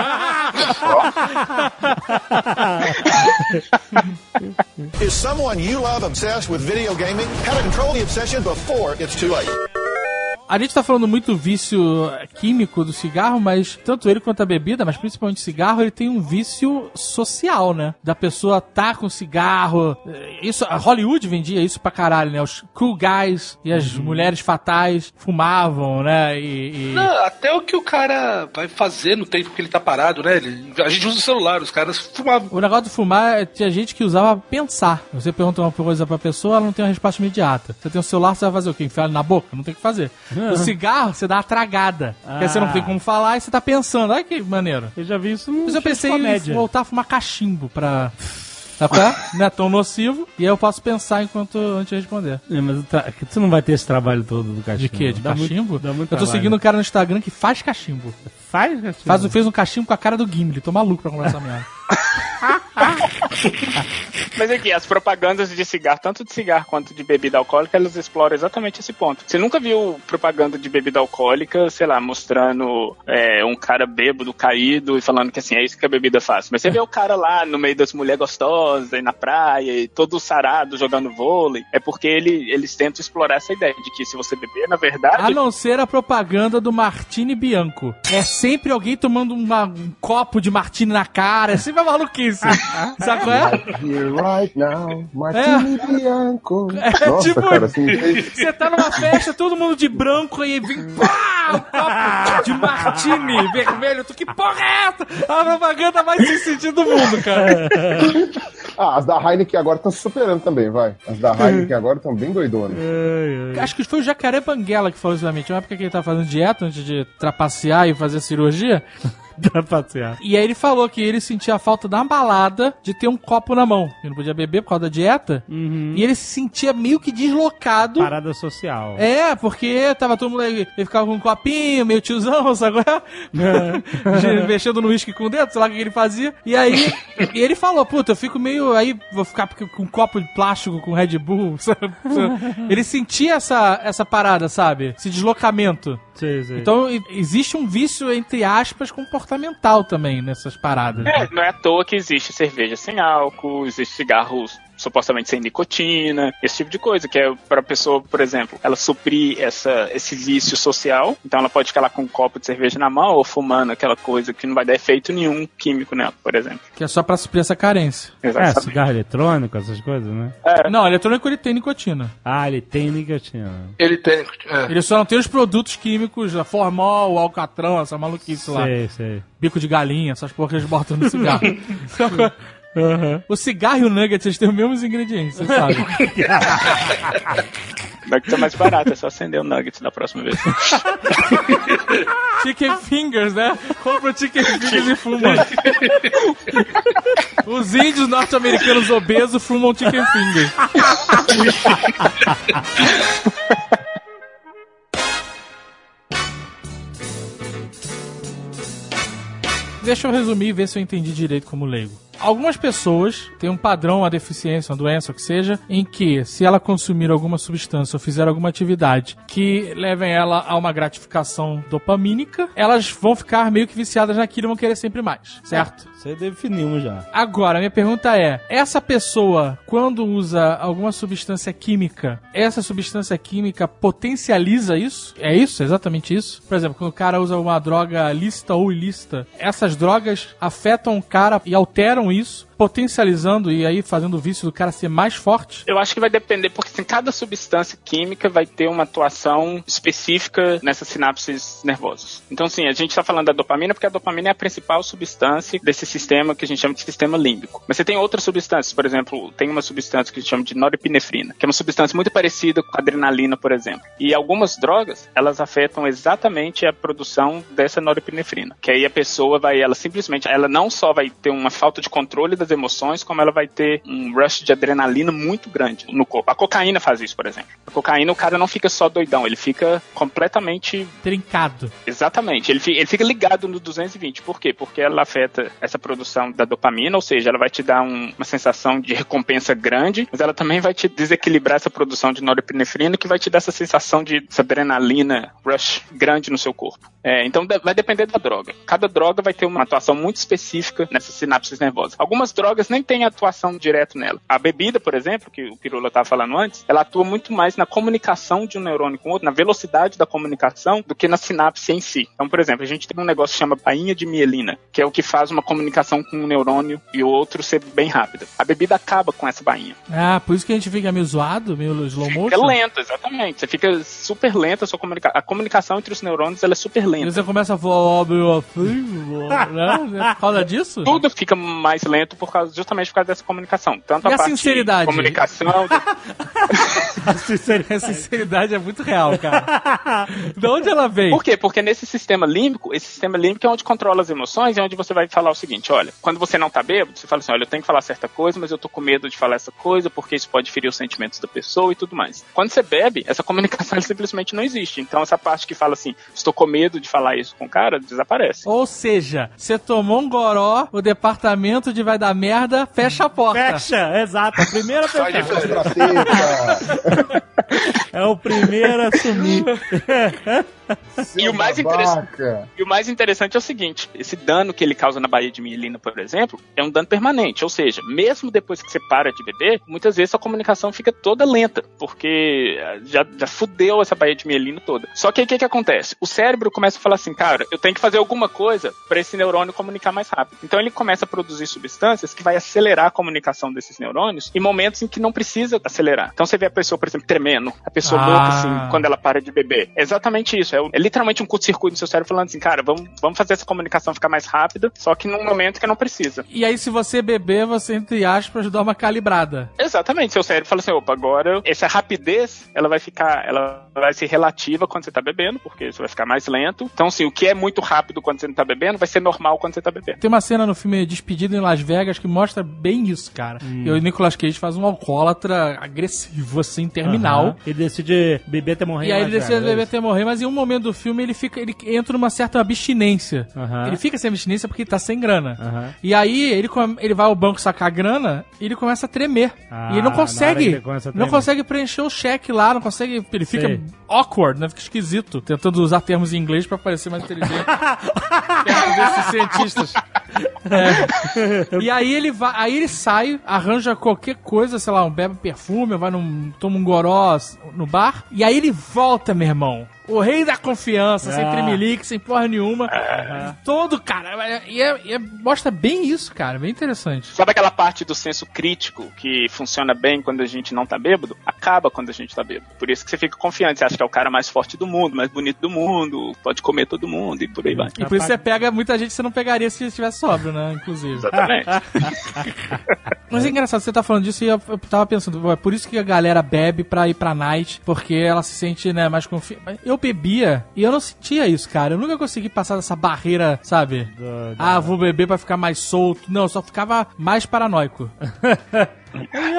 Is someone you love obsessed with video gaming? How to control the obsession before it's too late. A gente tá falando muito vício químico do cigarro, mas tanto ele quanto a bebida, mas principalmente o cigarro, ele tem um vício social, né? Da pessoa tá com cigarro. Isso, a Hollywood vendia isso pra caralho, né? Os cool guys e as mulheres fatais fumavam, né? E, e- Não, até o que o cara vai fazer no tempo que ele tá parado, né? Ele- a gente usa o celular, os caras fumavam. O negócio de fumar, tinha gente que usava pensar. Você pergunta uma coisa pra pessoa, ela não tem uma resposta imediata. Você tem um celular, você vai fazer o quê? Enfiar ele na boca? Não tem o que fazer. O cigarro, você dá uma tragada. Porque você não tem como falar e você tá pensando. Olha que maneiro. Eu já vi isso no Mas eu pensei em voltar a fumar cachimbo pra... Sabe qual é? Não é tão nocivo. E aí eu posso pensar enquanto antes de responder. É, mas você não vai ter esse trabalho todo do cachimbo. De quê? De Dá muito- cachimbo? dá muito eu tô trabalho. seguindo um cara no Instagram que faz cachimbo. Faz? Faz, fez um cachimbo com a cara do Gimli. Tô maluco pra comprar essa merda. Mas aqui, as propagandas de cigarro, tanto de cigarro quanto de bebida alcoólica, elas exploram exatamente esse ponto. Você nunca viu propaganda de bebida alcoólica, sei lá, mostrando é, um cara bêbado, caído e falando que assim, é isso que a bebida faz. Mas você vê o cara lá no meio das mulheres gostosas, aí na praia, e todo sarado jogando vôlei. É porque ele, eles tentam explorar essa ideia de que se você beber, na verdade. A não ser a propaganda do Martini Bianco. É sempre alguém tomando uma- um copo de Martini na cara. É sempre uma maluquice. Sabe qual é? Right now, Martini Bianco. Nossa, tipo- cara, assim, Você tá numa festa, todo mundo de branco, aí vem pá, um copo de Martini vermelho. Tu que porra é essa? A propaganda mais sem sentido do mundo, cara. Ah, as da Heineken agora estão se superando também, vai. As da Heineken agora estão bem doidonas. Acho que foi o Jacaré Banguela que falou isso pra mim. Tinha uma época que ele tava fazendo dieta antes de trapacear e fazer cirurgia. Pra passear. E aí ele falou que ele sentia a falta da balada de ter um copo na mão. Ele não podia beber por causa da dieta. E ele se sentia meio que deslocado. Parada social. É, porque tava todo mundo aí, ele ficava com um copinho, meio tiozão, sabe? é? Mexendo no uísque com o dedo, sei lá o que ele fazia. E aí, e ele falou, puta, eu fico meio, aí vou ficar com um copo de plástico com Red Bull, sabe? Ele sentia essa, essa parada, sabe? Esse deslocamento. Sim, sim. Então, existe um vício, entre aspas, comportamental também nessas paradas. É, não é à toa que existe cerveja sem álcool, existe cigarros supostamente sem nicotina, esse tipo de coisa, que é pra pessoa, por exemplo, ela suprir essa, esse vício social, então ela pode ficar lá com um copo de cerveja na mão ou fumando aquela coisa que não vai dar efeito nenhum químico nela, por exemplo. Que é só pra suprir essa carência. É, Exatamente. cigarro eletrônico, essas coisas, né? Não, eletrônico ele tem nicotina. Ah, ele tem nicotina. Ele tem. é. Ele só não tem os produtos químicos, a formol, o alcatrão, essa maluquice lá. Sei, sei. Bico de galinha, essas eles botam no cigarro. O cigarro e o nuggets, eles têm os mesmos ingredientes, você sabe. Nuggets é mais barato, é só acender o nuggets da próxima vez. chicken fingers, né? Compra o chicken fingers e fuma. Os índios norte-americanos obesos fumam chicken fingers. Deixa eu resumir e ver se eu entendi direito como leigo. Algumas pessoas têm um padrão, uma deficiência, uma doença, o que seja, em que se ela consumir alguma substância ou fizer alguma atividade que levem ela a uma gratificação dopamínica, elas vão ficar meio que viciadas naquilo e vão querer sempre mais, certo? Você definimos já. Agora, minha pergunta é: essa pessoa, quando usa alguma substância química, essa substância química potencializa isso? É isso? É exatamente isso? Por exemplo, quando o cara usa uma droga lícita ou ilícita, essas drogas afetam o cara e alteram isso, potencializando e aí fazendo o vício do cara ser mais forte? Eu acho que vai depender, porque assim, cada substância química vai ter uma atuação específica nessas sinapses nervosas. Então, sim, a gente está falando da dopamina porque a dopamina é a principal substância desse sistema que a gente chama de sistema límbico. Mas você tem outras substâncias, por exemplo, tem uma substância que a gente chama de norepinefrina, que é uma substância muito parecida com a adrenalina, por exemplo. E algumas drogas, elas afetam exatamente a produção dessa norepinefrina, que aí a pessoa vai, ela simplesmente, ela não só vai ter uma falta de controle das emoções, como ela vai ter um rush de adrenalina muito grande no corpo. A cocaína faz isso, por exemplo. A cocaína, o cara não fica só doidão, ele fica completamente Trincado. Exatamente. Ele, ele fica ligado no 220. Por quê? Porque ela afeta essa produção da dopamina, ou seja, ela vai te dar um- uma sensação de recompensa grande, mas ela também vai te desequilibrar essa produção de norepinefrina, que vai te dar essa sensação de essa adrenalina rush grande no seu corpo. É, então vai depender da droga. Cada droga vai ter uma atuação muito específica nessas sinapses nervosas. Algumas drogas nem têm atuação direto nela. A bebida, por exemplo, que o Pirula estava falando antes, ela atua muito mais na comunicação de um neurônio com o outro, na velocidade da comunicação, do que na sinapse em si. Então, por exemplo, a gente tem um negócio que chama bainha de mielina, que é o que faz uma comunicação com um neurônio e o outro ser bem rápida. A bebida acaba com essa bainha. Ah, por isso que a gente fica meio zoado, meio slow Fica motion. lento, exatamente. Você fica super lenta a sua comunicação. A comunicação entre os neurônios ela é super E lenta. você começa a assim, né? Por causa disso? Tudo fica mais lento por causa, justamente por causa dessa comunicação. Tanto E a, a parte sinceridade? de comunicação. do- Sinceridade. A sinceridade é muito real, cara. de onde ela vem? Por quê? Porque nesse sistema límbico, esse sistema límbico é onde controla as emoções, é onde você vai falar o seguinte, olha, quando você não tá bêbado, você fala assim, olha, eu tenho que falar certa coisa, mas eu tô com medo de falar essa coisa, porque isso pode ferir os sentimentos da pessoa e tudo mais. Quando você bebe, essa comunicação simplesmente não existe. Então essa parte que fala assim, estou com medo de falar isso com o cara, desaparece. Ou seja, você tomou um goró, o departamento de vai dar merda, fecha a porta. Fecha, exato. A primeira Sai de fechar. fora. Eita, É o primeiro a assumir. E o mais. E o mais interessante é o seguinte: esse dano que ele causa na baía de mielina, por exemplo, é um dano permanente. Ou seja, mesmo depois que você para de beber, muitas vezes a comunicação fica toda lenta, porque eh, já, já fudeu essa baía de mielina toda. Só que aí o que, que acontece? O cérebro começa a falar assim, cara, eu tenho que fazer alguma coisa para esse neurônio comunicar mais rápido. Então ele começa a produzir substâncias que vai acelerar a comunicação desses neurônios em momentos em que não precisa acelerar. Então você vê a pessoa, por exemplo, tremendo, a pessoa Ah. louca assim, quando ela para de beber. É exatamente isso. É, é literalmente um curto-circuito no seu cérebro falando assim, cara, vamos, vamos fazer essa comunicação ficar mais rápida, só que num momento que não precisa. E aí, se você beber, você, entre aspas, dá uma calibrada. Exatamente, seu cérebro fala assim, opa, agora essa rapidez, ela vai ficar, ela vai ser relativa quando você tá bebendo, porque você vai ficar mais lento. Então, assim, o que é muito rápido quando você não tá bebendo, vai ser normal quando você tá bebendo. Tem uma cena no filme Despedido em Las Vegas que mostra bem isso, cara. E o Nicolas Cage faz um alcoólatra agressivo, assim, terminal. Aham. Ele decide beber até morrer. E aí ele decide Vegas. beber até morrer, mas em um momento do filme ele fica, ele entra numa certa abstinência. Aham. Ele fica sem abstinência porque ele tá sem grana. Aham. E aí ele, ele vai ao banco sacar grana e ele começa a tremer. Ah, e ele não hora consegue. ele Não consegue preencher o cheque lá, não consegue. Ele fica Sei. awkward, né? Fica esquisito. Tentando usar termos em inglês pra parecer mais inteligente. Perto desses cientistas. É. E aí ele vai, aí ele sai, arranja qualquer coisa, sei lá, um bebe perfume, vai num, toma um goró no bar, e aí ele volta, meu irmão. O rei da confiança, sem Ah. tremelique, sem porra nenhuma. Todo, cara. E, é- e é- mostra bem isso, cara. Bem interessante. Sabe aquela parte do senso crítico que funciona bem quando a gente não tá bêbado? Acaba quando a gente tá bêbado. Por isso que você fica confiante, você acha que é o cara mais forte do mundo, mais bonito do mundo, pode comer todo mundo e por aí vai. E por isso você pega muita gente que você não pegaria se estivesse sóbrio, né? Inclusive. Exatamente. Mas é engraçado, você tá falando disso e eu, eu tava pensando, é por isso que a galera bebe pra ir pra night, porque ela se sente, né, mais confiante. Eu bebia e eu não sentia isso, cara. Eu nunca consegui passar dessa barreira, sabe? Ah, vou beber pra ficar mais solto. Não, eu só ficava mais paranoico.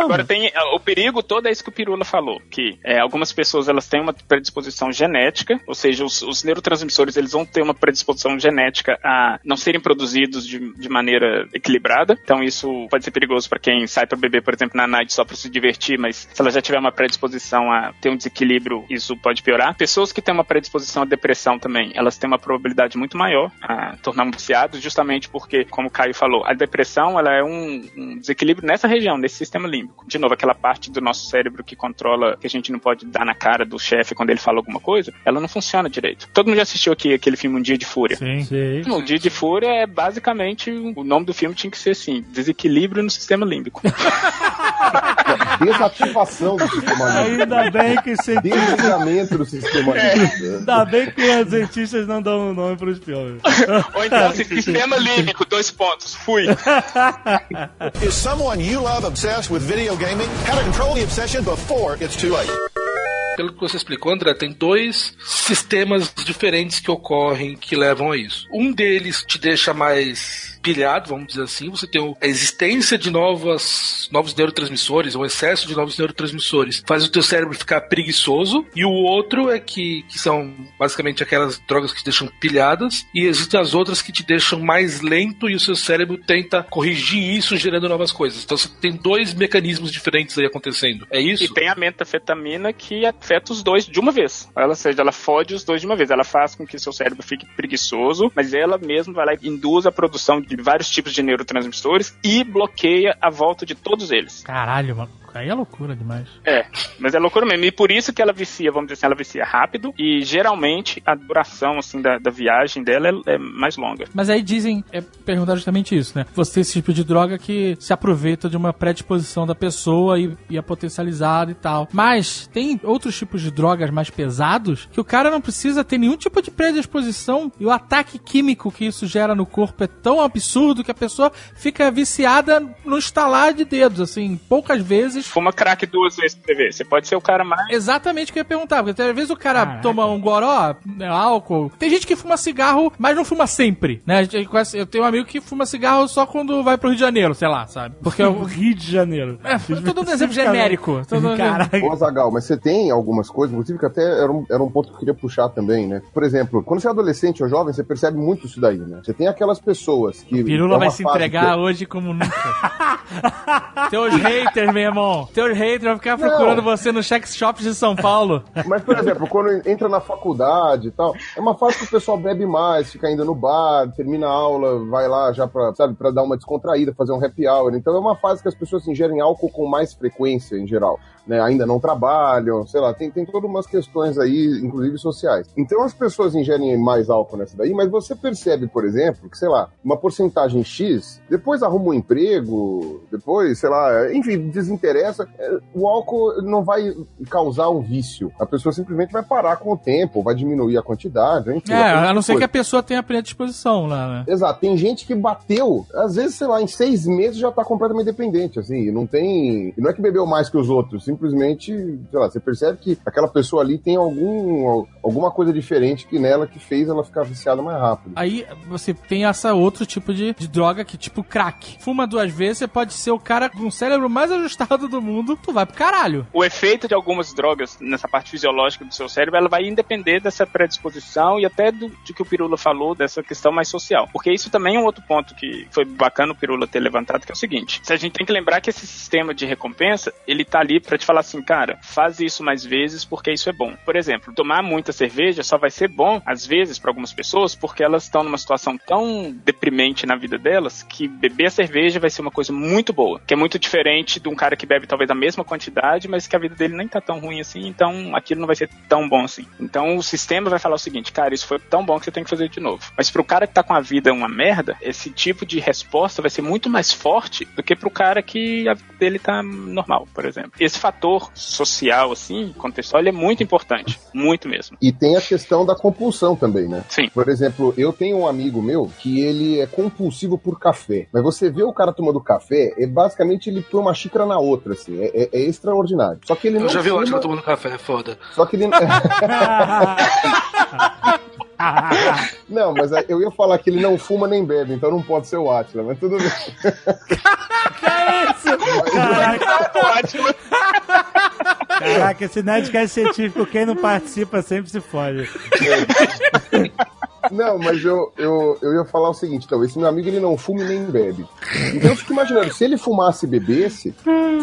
Agora tem o perigo todo é isso que o Pirula falou, que é, algumas pessoas elas têm uma predisposição genética, ou seja, os, os neurotransmissores eles vão ter uma predisposição genética a não serem produzidos de, de maneira equilibrada. Então isso pode ser perigoso para quem sai para beber, por exemplo, na night só para se divertir, mas se ela já tiver uma predisposição a ter um desequilíbrio, isso pode piorar. Pessoas que têm uma predisposição à depressão também, elas têm uma probabilidade muito maior a tornar um viciados, justamente porque, como o Caio falou, a depressão ela é um, um desequilíbrio nessa região, nesse sistema límbico. De novo, aquela parte do nosso cérebro que controla, que a gente não pode dar na cara do chefe quando ele fala alguma coisa, ela não funciona direito. Todo mundo já assistiu aqui aquele filme Um Dia de Fúria. Sim. Sim. O Dia de Fúria é basicamente o nome do filme tinha que ser assim: desequilíbrio no sistema límbico. Desativação do sistema límbico. Ainda bem que cientistas, Desligamento do sistema límbico. ainda bem que os cientistas não dão o nome pros filmes. Ou então, sistema límbico, dois pontos, fui. Is someone you love obsessed with video gaming? How to control the obsession before it's too late. Pelo que você explicou, André, tem dois sistemas diferentes que ocorrem que levam a isso. Um deles te deixa mais pilhado, vamos dizer assim. Você tem a existência de novas, novos neurotransmissores, um excesso de novos neurotransmissores, faz o teu cérebro ficar preguiçoso. E o outro é que, que são basicamente aquelas drogas que te deixam pilhadas. E existem as outras que te deixam mais lento e o seu cérebro tenta corrigir isso gerando novas coisas. Então você tem dois mecanismos diferentes aí acontecendo. É isso? E tem a metafetamina que afeta os dois de uma vez. Ela, seja, ela fode os dois de uma vez. Ela faz com que seu cérebro fique preguiçoso, mas ela mesma vai lá e induz a produção vários tipos de neurotransmissores e bloqueia a volta de todos eles. Caralho, mano. Aí é loucura demais. É, mas é loucura mesmo. E por isso que ela vicia, vamos dizer assim, ela vicia rápido e geralmente a duração, assim, da, da viagem dela é, é mais longa. Mas aí dizem, é perguntar justamente isso, né? Você tem esse tipo de droga que se aproveita de uma predisposição da pessoa e, e é potencializado e tal. Mas tem outros tipos de drogas mais pesados que o cara não precisa ter nenhum tipo de predisposição e o ataque químico que isso gera no corpo é tão absurdo que a pessoa fica viciada no estalar de dedos, assim, poucas vezes vezes. Fuma crack duas vezes por TV. Você pode ser o cara mais. Exatamente o que eu ia perguntar, porque às vezes o cara Caraca. toma um goró, né, álcool. Tem gente que fuma cigarro, mas não fuma sempre, né? Eu tenho um amigo que fuma cigarro só quando vai pro Rio de Janeiro, sei lá, sabe? Porque O eu. Rio de Janeiro. É, eu tô dando um exemplo genérico. Caraca. Ô, Azagal, mas você tem algumas coisas, inclusive que até era um, era um ponto que eu queria puxar também, né? Por exemplo, quando você é adolescente ou jovem, você percebe muito isso daí, né? Você tem aquelas pessoas que. Pirula é vai se entregar que- hoje como nunca. Teus haters, meu irmão. Teus haters vão ficar procurando você no check shops de São Paulo. Mas, por exemplo, quando entra na faculdade e tal, é uma fase que o pessoal bebe mais, fica indo no bar, termina a aula, vai lá já pra, sabe, pra dar uma descontraída, fazer um happy hour. Então é uma fase que as pessoas ingerem álcool com mais frequência, em geral. Né? Ainda não trabalham, sei lá, tem, tem todas umas questões aí, inclusive sociais. Então as pessoas ingerem mais álcool nessa daí, mas você percebe, por exemplo, que, sei lá, uma porcentagem X, depois arruma um emprego, depois, sei lá, enfim, desinteressa, é, o álcool não vai causar um vício. A pessoa simplesmente vai parar com o tempo, vai diminuir a quantidade, enfim. É, a não ser que a pessoa tenha plena disposição lá, né? Exato, tem gente que bateu, às vezes, sei lá, em seis meses já tá completamente dependente, assim, e não tem. Não é que bebeu mais que os outros, simplesmente, sei lá, você percebe que aquela pessoa ali tem algum, alguma coisa diferente que nela que fez ela ficar viciada mais rápido. Aí você tem essa outro tipo de, de droga que tipo crack. Fuma duas vezes, você pode ser o cara com o cérebro mais ajustado do mundo, tu vai pro caralho. O efeito de algumas drogas nessa parte fisiológica do seu cérebro, ela vai depender dessa predisposição e até do, de que o Pirula falou, dessa questão mais social. Porque isso também é um outro ponto que foi bacana o Pirula ter levantado, que é o seguinte: se a gente tem que lembrar que esse sistema de recompensa, ele tá ali pra te falar assim, cara, faz isso mais vezes porque isso é bom. Por exemplo, tomar muita cerveja só vai ser bom, às vezes, para algumas pessoas, porque elas estão numa situação tão deprimente na vida delas que beber a cerveja vai ser uma coisa muito boa, que é muito diferente de um cara que bebe talvez a mesma quantidade, mas que a vida dele nem tá tão ruim assim, então aquilo não vai ser tão bom assim. Então o sistema vai falar o seguinte, cara, isso foi tão bom que você tem que fazer de novo. Mas pro cara que tá com a vida uma merda, esse tipo de resposta vai ser muito mais forte do que pro cara que a vida dele tá normal, por exemplo. Esse fator social, assim, contextual, ele é muito importante. Muito mesmo. E tem a questão da compulsão também, né? Sim. Por exemplo, eu tenho um amigo meu que ele é compulsivo por café. Mas você vê o cara tomando café, é basicamente ele põe uma xícara na outra, assim. É, é- é extraordinário. Só que ele Eu não. já vi o Atila tomando café, é foda. Só que ele. não, mas eu ia falar que ele não fuma nem bebe, então não pode ser o Atila, mas tudo bem. Caraca, Caraca, esse Nerdcast científico, quem não participa sempre se fode. Não, mas eu, eu, eu ia falar o seguinte, então, esse meu amigo ele não fuma e nem bebe. Então eu fico imaginando, se ele fumasse e bebesse,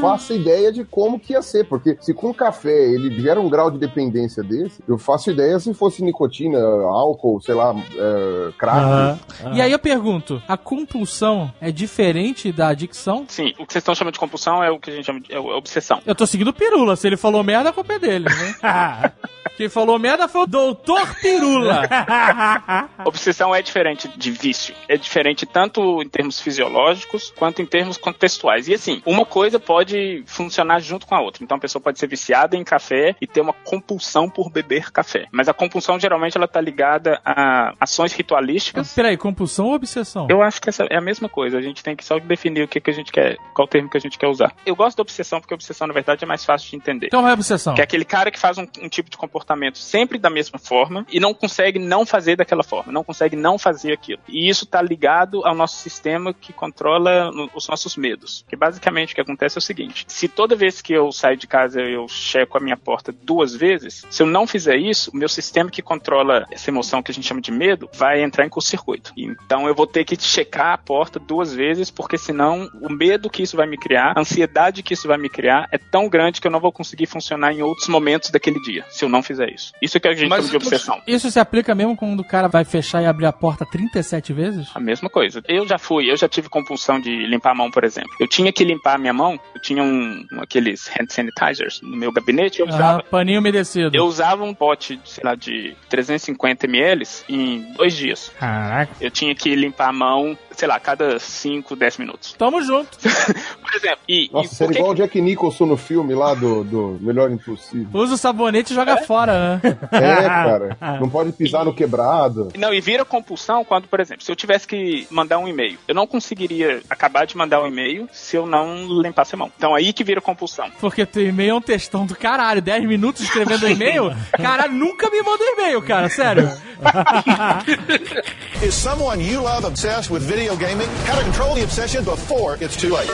faça ideia de como que ia ser, porque se com café ele gera um grau de dependência desse, eu faço ideia se fosse nicotina, álcool, sei lá, é, crack. E aí eu pergunto, a compulsão é diferente da adicção? Sim, o que vocês estão chamando de compulsão é o que a gente chama de é é obsessão. Eu tô seguindo o Pirula, se ele falou merda, a culpa é dele, né? Quem falou merda foi o Doutor Pirula. Obsessão é diferente de vício. É diferente tanto em termos fisiológicos quanto em termos contextuais. E assim, uma coisa pode funcionar junto com a outra. Então a pessoa pode ser viciada em café e ter uma compulsão por beber café. Mas a compulsão geralmente ela tá ligada a ações ritualísticas. Peraí, compulsão ou obsessão? Eu acho que essa é a mesma coisa. A gente tem que só definir o que, que a gente quer, qual termo que a gente quer usar. Eu gosto da obsessão porque a obsessão, na verdade, é mais fácil de entender. Então é obsessão. Que é aquele cara que faz um, um tipo de comportamento sempre da mesma forma e não consegue não fazer daquela forma, não consegue não fazer aquilo. E isso está ligado ao nosso sistema que controla os nossos medos. Que basicamente o que acontece é o seguinte: se toda vez que eu saio de casa eu checo a minha porta duas vezes, se eu não fizer isso, o meu sistema que controla essa emoção que a gente chama de medo vai entrar em curto-circuito. Então eu vou ter que checar a porta duas vezes, porque senão o medo que isso vai me criar, a ansiedade que isso vai me criar é tão grande que eu não vou conseguir funcionar em outros momentos daquele dia, se eu não fizer isso. Isso é que a gente Mas chama de obsessão. Isso se aplica mesmo quando o cara vai fechar e abrir a porta 37 vezes? A mesma coisa. Eu já fui, eu já tive compulsão de limpar a mão, por exemplo. Eu tinha que limpar a minha mão, eu tinha um, um- aqueles hand sanitizers no meu gabinete, eu Ah, usava. paninho umedecido. Eu usava um pote, sei lá, de 350 ml em dois dias. Caraca. Eu tinha que limpar a mão, sei lá, cada 5, 10 minutos. Tamo junto. por exemplo, e, Nossa, e que igual o Jack Nicholson no filme lá do, do Melhor Impossível. Usa o sabonete e joga fora, né? É, cara. Não pode pisar no quebrado. Não, e vira compulsão quando, por exemplo, se eu tivesse que mandar um e-mail, eu não conseguiria acabar de mandar um e-mail se eu não limpasse a mão. Então aí que vira compulsão. Porque teu e-mail é um textão do caralho. 10 minutos escrevendo e-mail? Caralho, nunca me manda um e-mail, cara. Sério. Is someone you love obsessed with video gaming? How to control the obsession before it's too late.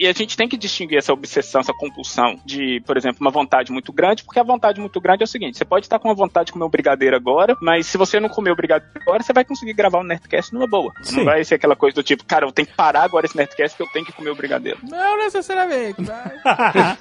E a gente tem que distinguir essa obsessão, essa compulsão de, por exemplo, uma vontade muito grande, porque a vontade muito grande é o seguinte: você pode estar com uma vontade de comer um brigadeiro agora, mas se você não comer o brigadeiro agora, você vai conseguir gravar um Nerdcast numa boa. Sim. Não vai ser aquela coisa do tipo, cara, eu tenho que parar agora esse Nerdcast porque eu tenho que comer o brigadeiro. Não necessariamente. mas-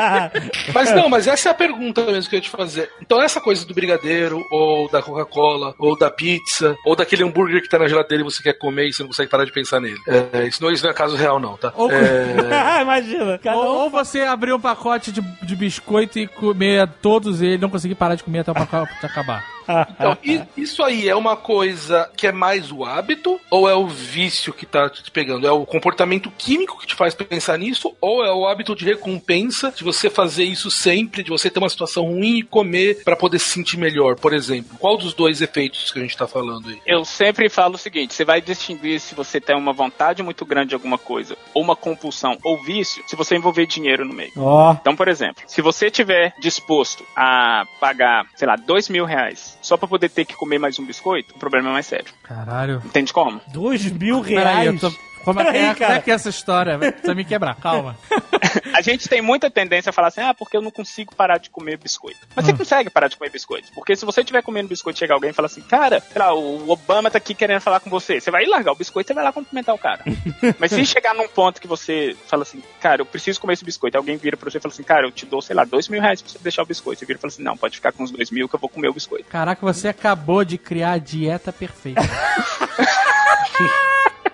Mas não, mas essa é a pergunta mesmo que eu ia te fazer. Então essa coisa do brigadeiro, ou da Coca-Cola, ou da pizza, ou daquele hambúrguer que tá na geladeira e você quer comer e você não consegue parar de pensar nele. É, isso, não, isso não é caso real, não, tá? Ou- É, Imagina. Cada Ou, um ou você abrir um pacote de, de biscoito e comer todos eles, não conseguir parar de comer até o pacote acabar. Então, isso aí é uma coisa que é mais o hábito ou é o vício que tá te pegando? É o comportamento químico que te faz pensar nisso ou é o hábito de recompensa de você fazer isso sempre, de você ter uma situação ruim e comer pra poder se sentir melhor, por exemplo? Qual dos dois efeitos que a gente tá falando aí? Eu sempre falo o seguinte: você vai distinguir se você tem uma vontade muito grande de alguma coisa, ou uma compulsão, ou vício, se você envolver dinheiro no meio. Ó. Então, por exemplo, se você tiver disposto a pagar, sei lá, dois mil reais só pra poder ter que comer mais um biscoito, o problema é mais sério. Caralho. Entende como? Dois mil Peraí, reais. eu tô. Como é, que Peraí, é, é cara. que é essa história? Vai Precisa me quebrar, calma. A gente tem muita tendência a falar assim, ah, porque eu não consigo parar de comer biscoito. Mas você consegue parar de comer biscoito. Porque se você estiver comendo biscoito e chegar alguém e falar assim, cara, sei lá, o Obama tá aqui querendo falar com você, você vai largar o biscoito e vai lá cumprimentar o cara. Mas se chegar num ponto que você fala assim, cara, eu preciso comer esse biscoito, alguém vira pra você e fala assim, cara, eu te dou, sei lá, dois mil reais pra você deixar o biscoito. Você vira e fala assim, não, pode ficar com os dois mil que eu vou comer o biscoito. Caraca, você acabou de criar a dieta perfeita.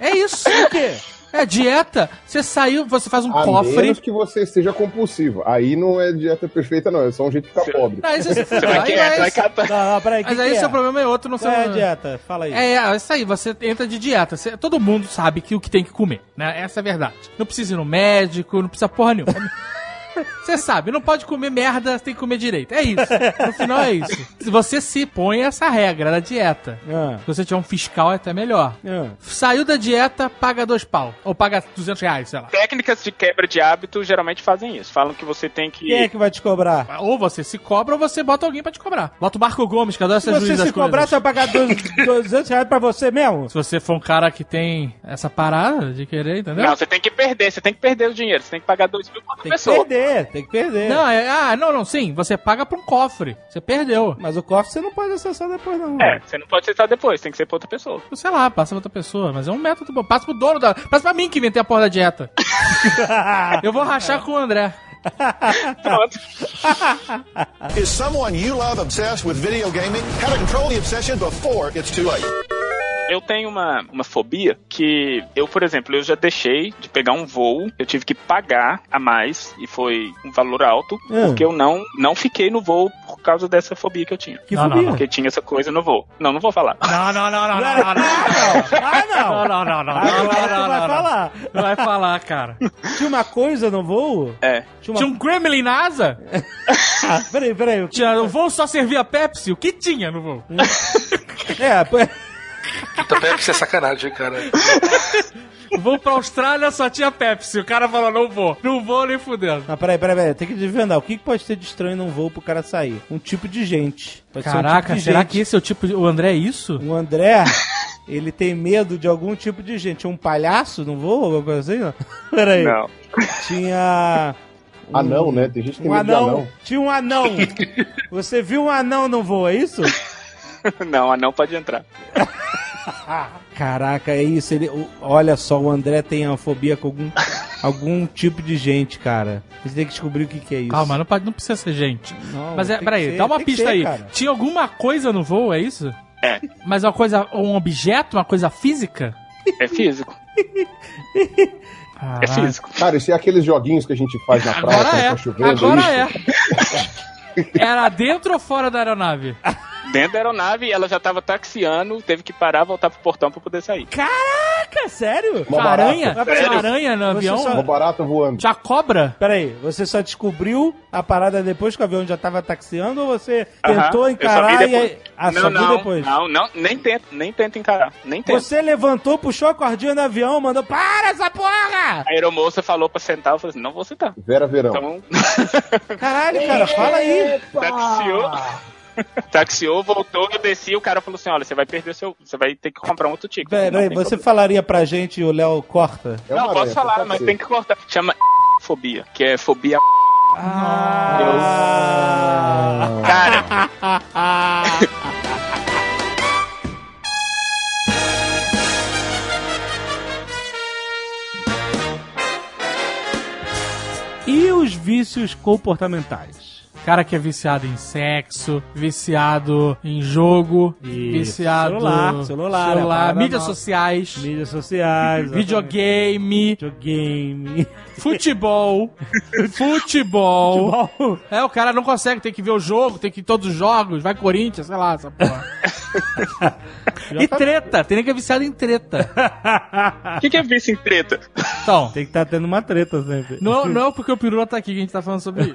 é isso. O quê? É dieta. Você saiu, você faz um A cofre. menos que você seja compulsivo. Aí não é dieta perfeita, não. É só um jeito de ficar pobre. Aí você, Você vai, vai catar. Não, não, peraí. mas que aí que seu é? problema é outro, não Qual seu. é a dieta? Fala aí. É, é isso aí, você entra de dieta. Você- todo mundo sabe que o que tem que comer, né? Essa é a verdade. Não precisa ir no médico, não precisa porra nenhuma. Você sabe, não pode comer merda, tem que comer direito. É isso. No final é isso. Se você se põe essa regra da dieta, Ah, se você tiver um fiscal é até melhor. ah. Saiu da dieta, paga dois pau. Ou paga 200 reais, sei lá. Técnicas de quebra de hábito geralmente fazem isso. Falam que você tem que. Quem é que vai te cobrar? Ou você se cobra ou você bota alguém pra te cobrar. Bota o Marco Gomes, que adora Se ser você juiz das se cobrar, coisas. você vai pagar dois- 200 reais pra você mesmo? Se você for um cara que tem essa parada de querer, entendeu? Não, você tem que perder, você tem que perder o dinheiro, você tem que pagar dois mil por Tem que pessoa. perder, tem que perder. Não, é, ah, não, não, sim. Você paga pra um cofre. Você perdeu. Mas o cofre você não pode acessar depois, não. É, você não pode aceitar depois, tem que ser pra outra pessoa. Sei lá, passa pra outra pessoa. Mas é um método bom. Passa pro dono da. Passa pra mim que inventei a porra da dieta. Eu vou rachar com o André. Pronto. Is someone you love obsessed with video gaming? How to control the obsession before it's too late. Eu tenho uma, uma fobia que eu, por exemplo, eu já deixei de pegar um voo, eu tive que pagar a mais e foi um valor alto, Hum. porque eu não, não fiquei no voo por causa dessa fobia que eu tinha. Que Não, não, fobia? Porque tinha essa coisa no voo. Não, não vou falar. Não, não, não, não, não, Ah, não! Não, não, não, não, não, Agora não, tu não, vai não, falar. Não vai falar, cara. Tinha uma coisa no voo? É. Tinha uma... Tinha um Gremlin na asa? Ah, peraí, peraí. Tinha, o voo só servia Pepsi? O que tinha no voo? É, pô- Puta, Pepsi é sacanagem, cara. O voo pra Austrália só tinha Pepsi. O cara falou, não vou. Não vou nem fudendo. Não, peraí, peraí, peraí. Tem que desvendar. O que que pode ter de estranho num voo pro cara sair? Um tipo de gente. Pode ser um Caraca, tipo de será gente. que esse é o tipo de... O André é isso? O André, ele tem medo de algum tipo de gente. Um palhaço no voo, alguma coisa assim? Não? Peraí. Não. Tinha... um- Anão, né? Tem gente que tem Um medo de anão. anão. Tinha um anão. Você viu um anão no voo, é isso? Não, a não pode entrar. Caraca, é isso. Ele, olha só, o André tem uma fobia com algum, algum tipo de gente, cara. Você tem que descobrir o que, que é isso. Calma, não, pode- não precisa ser gente. Não, Mas é, peraí, ser, dá uma pista ser, aí. cara. Tinha alguma coisa no voo, é isso? É. Mas uma coisa, um objeto, uma coisa física? É físico. Ah, É físico. Cara, isso é aqueles joguinhos que a gente faz na praia Agora quando é. tá chovendo. Agora isso? é. Era dentro ou fora da aeronave? Dentro da aeronave, ela já tava taxiando, teve que parar, voltar pro portão pra poder sair. Caraca! Sério? Uma aranha? Tinha aranha no avião? só- Uma barata voando. Tinha cobra? Peraí, você só descobriu a parada depois que o avião já tava taxiando ou você tentou eu só vi encarar e. Ah, não, não, depois? não, não, nem tenta, nem tenta encarar, nem tenta. Você levantou, puxou a cordinha do avião, mandou, para essa porra! A aeromoça falou pra sentar, eu falei assim, não vou sentar. Vera Verão. Então, Caralho, cara, fala aí. taxiou, taxiou, voltou, eu desci, o cara falou assim, olha, você vai perder seu, você vai ter que comprar um outro ticket. Peraí, você problema. falaria pra gente e o Léo corta? É Não, posso aranha, falar, mas tem que cortar. Chama fobia, que é fobia. Ah. Cara, E os vícios comportamentais? Cara que é viciado em sexo, viciado em jogo, Isso. viciado Celular, celular, é a parada mídias nova. sociais, Mídias sociais, videogame, videogame. futebol, futebol. Futebol. É, o cara não consegue, tem que ver o jogo, tem que ir em todos os jogos, vai Corinthians, sei lá, essa porra. e treta, tem nem que é viciado em treta. o que, que é vício em treta? Então, Tem que estar tendo uma treta sempre. não, não é porque o Pirula tá aqui que a gente tá falando sobre isso.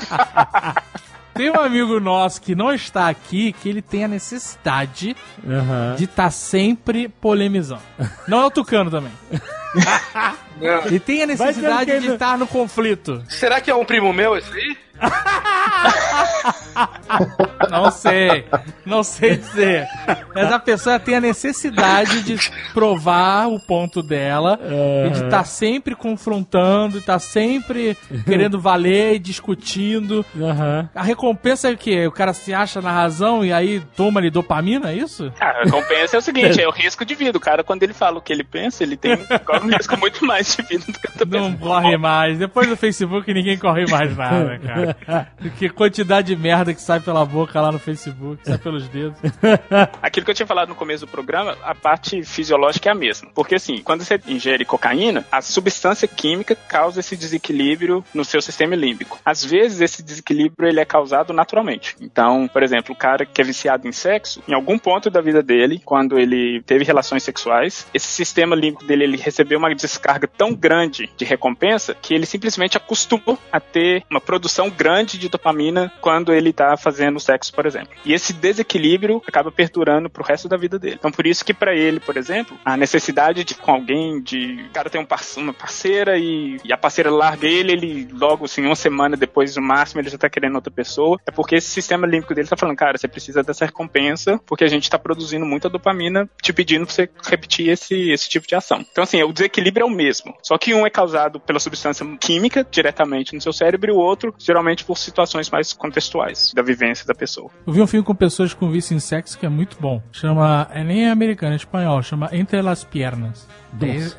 Tem um amigo nosso que não está aqui que ele tem a necessidade Aham. de estar sempre polemizando. Não é o Tucano também. Não. Ele tem a necessidade de estar no conflito. Será que é um primo meu esse aí? Não sei. Não sei dizer. Mas a pessoa tem a necessidade de provar o ponto dela e de estar sempre confrontando, e estar sempre querendo valer e discutindo. Aham. A recompensa é o quê? O cara se acha na razão e aí toma-lhe dopamina, é isso? Ah, a recompensa é o seguinte, é o risco de vida. O cara, quando ele fala o que ele pensa, ele tem corre um risco muito mais de vida do que eu tô Não pensando. corre mais. Depois do Facebook ninguém corre mais nada, cara. Porque quantidade de merda que sai pela boca lá no Facebook, sai pelos dedos. Aquilo que eu tinha falado no começo do programa, a parte fisiológica é a mesma. Porque assim, quando você ingere cocaína, a substância química causa esse desequilíbrio no seu sistema límbico. Às vezes esse desequilíbrio ele é causado naturalmente. Então, por exemplo, o cara que é viciado em sexo, em algum ponto da vida dele, quando ele teve relações sexuais, esse sistema límbico dele ele recebeu uma descarga tão grande de recompensa que ele simplesmente acostumou a ter uma produção grande de dopamina quando ele tá fazendo sexo, por exemplo. E esse desequilíbrio acaba perdurando pro resto da vida dele. Então por isso que pra ele, por exemplo, a necessidade de com alguém, de o cara tem um uma parceira e, e a parceira larga ele, ele logo assim, uma semana depois no máximo ele já tá querendo outra pessoa, é porque esse sistema límbico dele tá falando, cara, você precisa dessa recompensa porque a gente tá produzindo muita dopamina te pedindo pra você repetir esse, esse tipo de ação. Então assim, o desequilíbrio é o mesmo, só que um é causado pela substância química diretamente no seu cérebro e o outro geralmente por situações mais contextuais da vivência da pessoa. Eu vi um filme com pessoas com vício em sexo que é muito bom. Chama. É nem americano, é espanhol. Chama Entre las Piernas.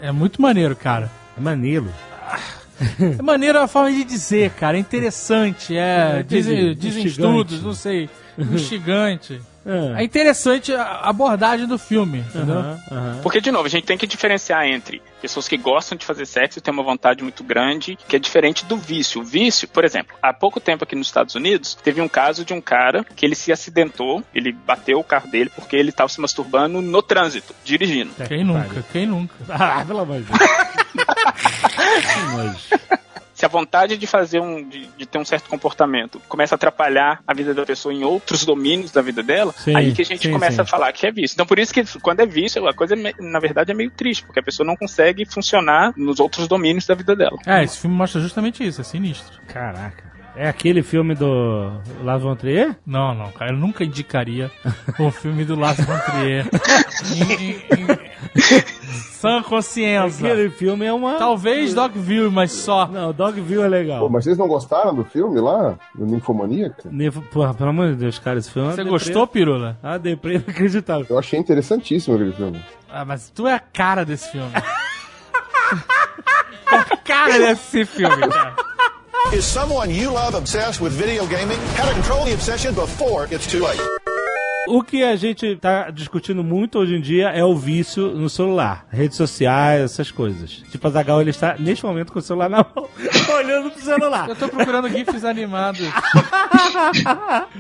É, é muito maneiro, cara. É maneiro. É maneiro a forma de dizer, cara. É interessante. É. Entendi. Dizem, dizem estudos, não sei. Instigante. É. É interessante a abordagem do filme, entendeu? Aham, aham. Porque, de novo, a gente tem que diferenciar entre pessoas que gostam de fazer sexo e têm uma vontade muito grande, que é diferente do vício. O vício, por exemplo, há pouco tempo aqui nos Estados Unidos, teve um caso de um cara que ele se acidentou, ele bateu o carro dele porque ele estava se masturbando no trânsito, dirigindo. Quem nunca? Quem nunca? Ah, pelo amor de Deus. Se a vontade de fazer um, de, de ter um certo comportamento começa a atrapalhar a vida da pessoa em outros domínios da vida dela, Sim, aí que a gente sim, começa sim. a falar que é vício. Então por isso que quando é vício, a coisa, é na verdade, é meio triste, porque a pessoa não consegue funcionar nos outros domínios da vida dela. É, esse filme mostra justamente isso, é sinistro. Caraca. É aquele filme do Lars von Trier? Não, não, cara, eu nunca indicaria o filme do Lars von Trier. Sã consciência. Aquele filme é uma... Talvez Dogville, mas só. Não, Dogville é legal. Pô, mas vocês não gostaram do filme lá? Do Ninfomaníaca? Nefo- Porra, pelo amor de Deus, cara, esse filme é Você gostou, Pirula? Ah, deprê inacreditável. Eu achei interessantíssimo aquele filme. Ah, mas tu é a cara desse filme. É a cara desse filme, cara. Is someone you love obsessed with video gaming? How to control the obsession before it's too late. O que a gente tá discutindo muito hoje em dia é o vício no celular, redes sociais, essas coisas. Tipo, a Zagal, ele está neste momento com o celular na mão, olhando pro celular. Eu tô procurando GIFs animados.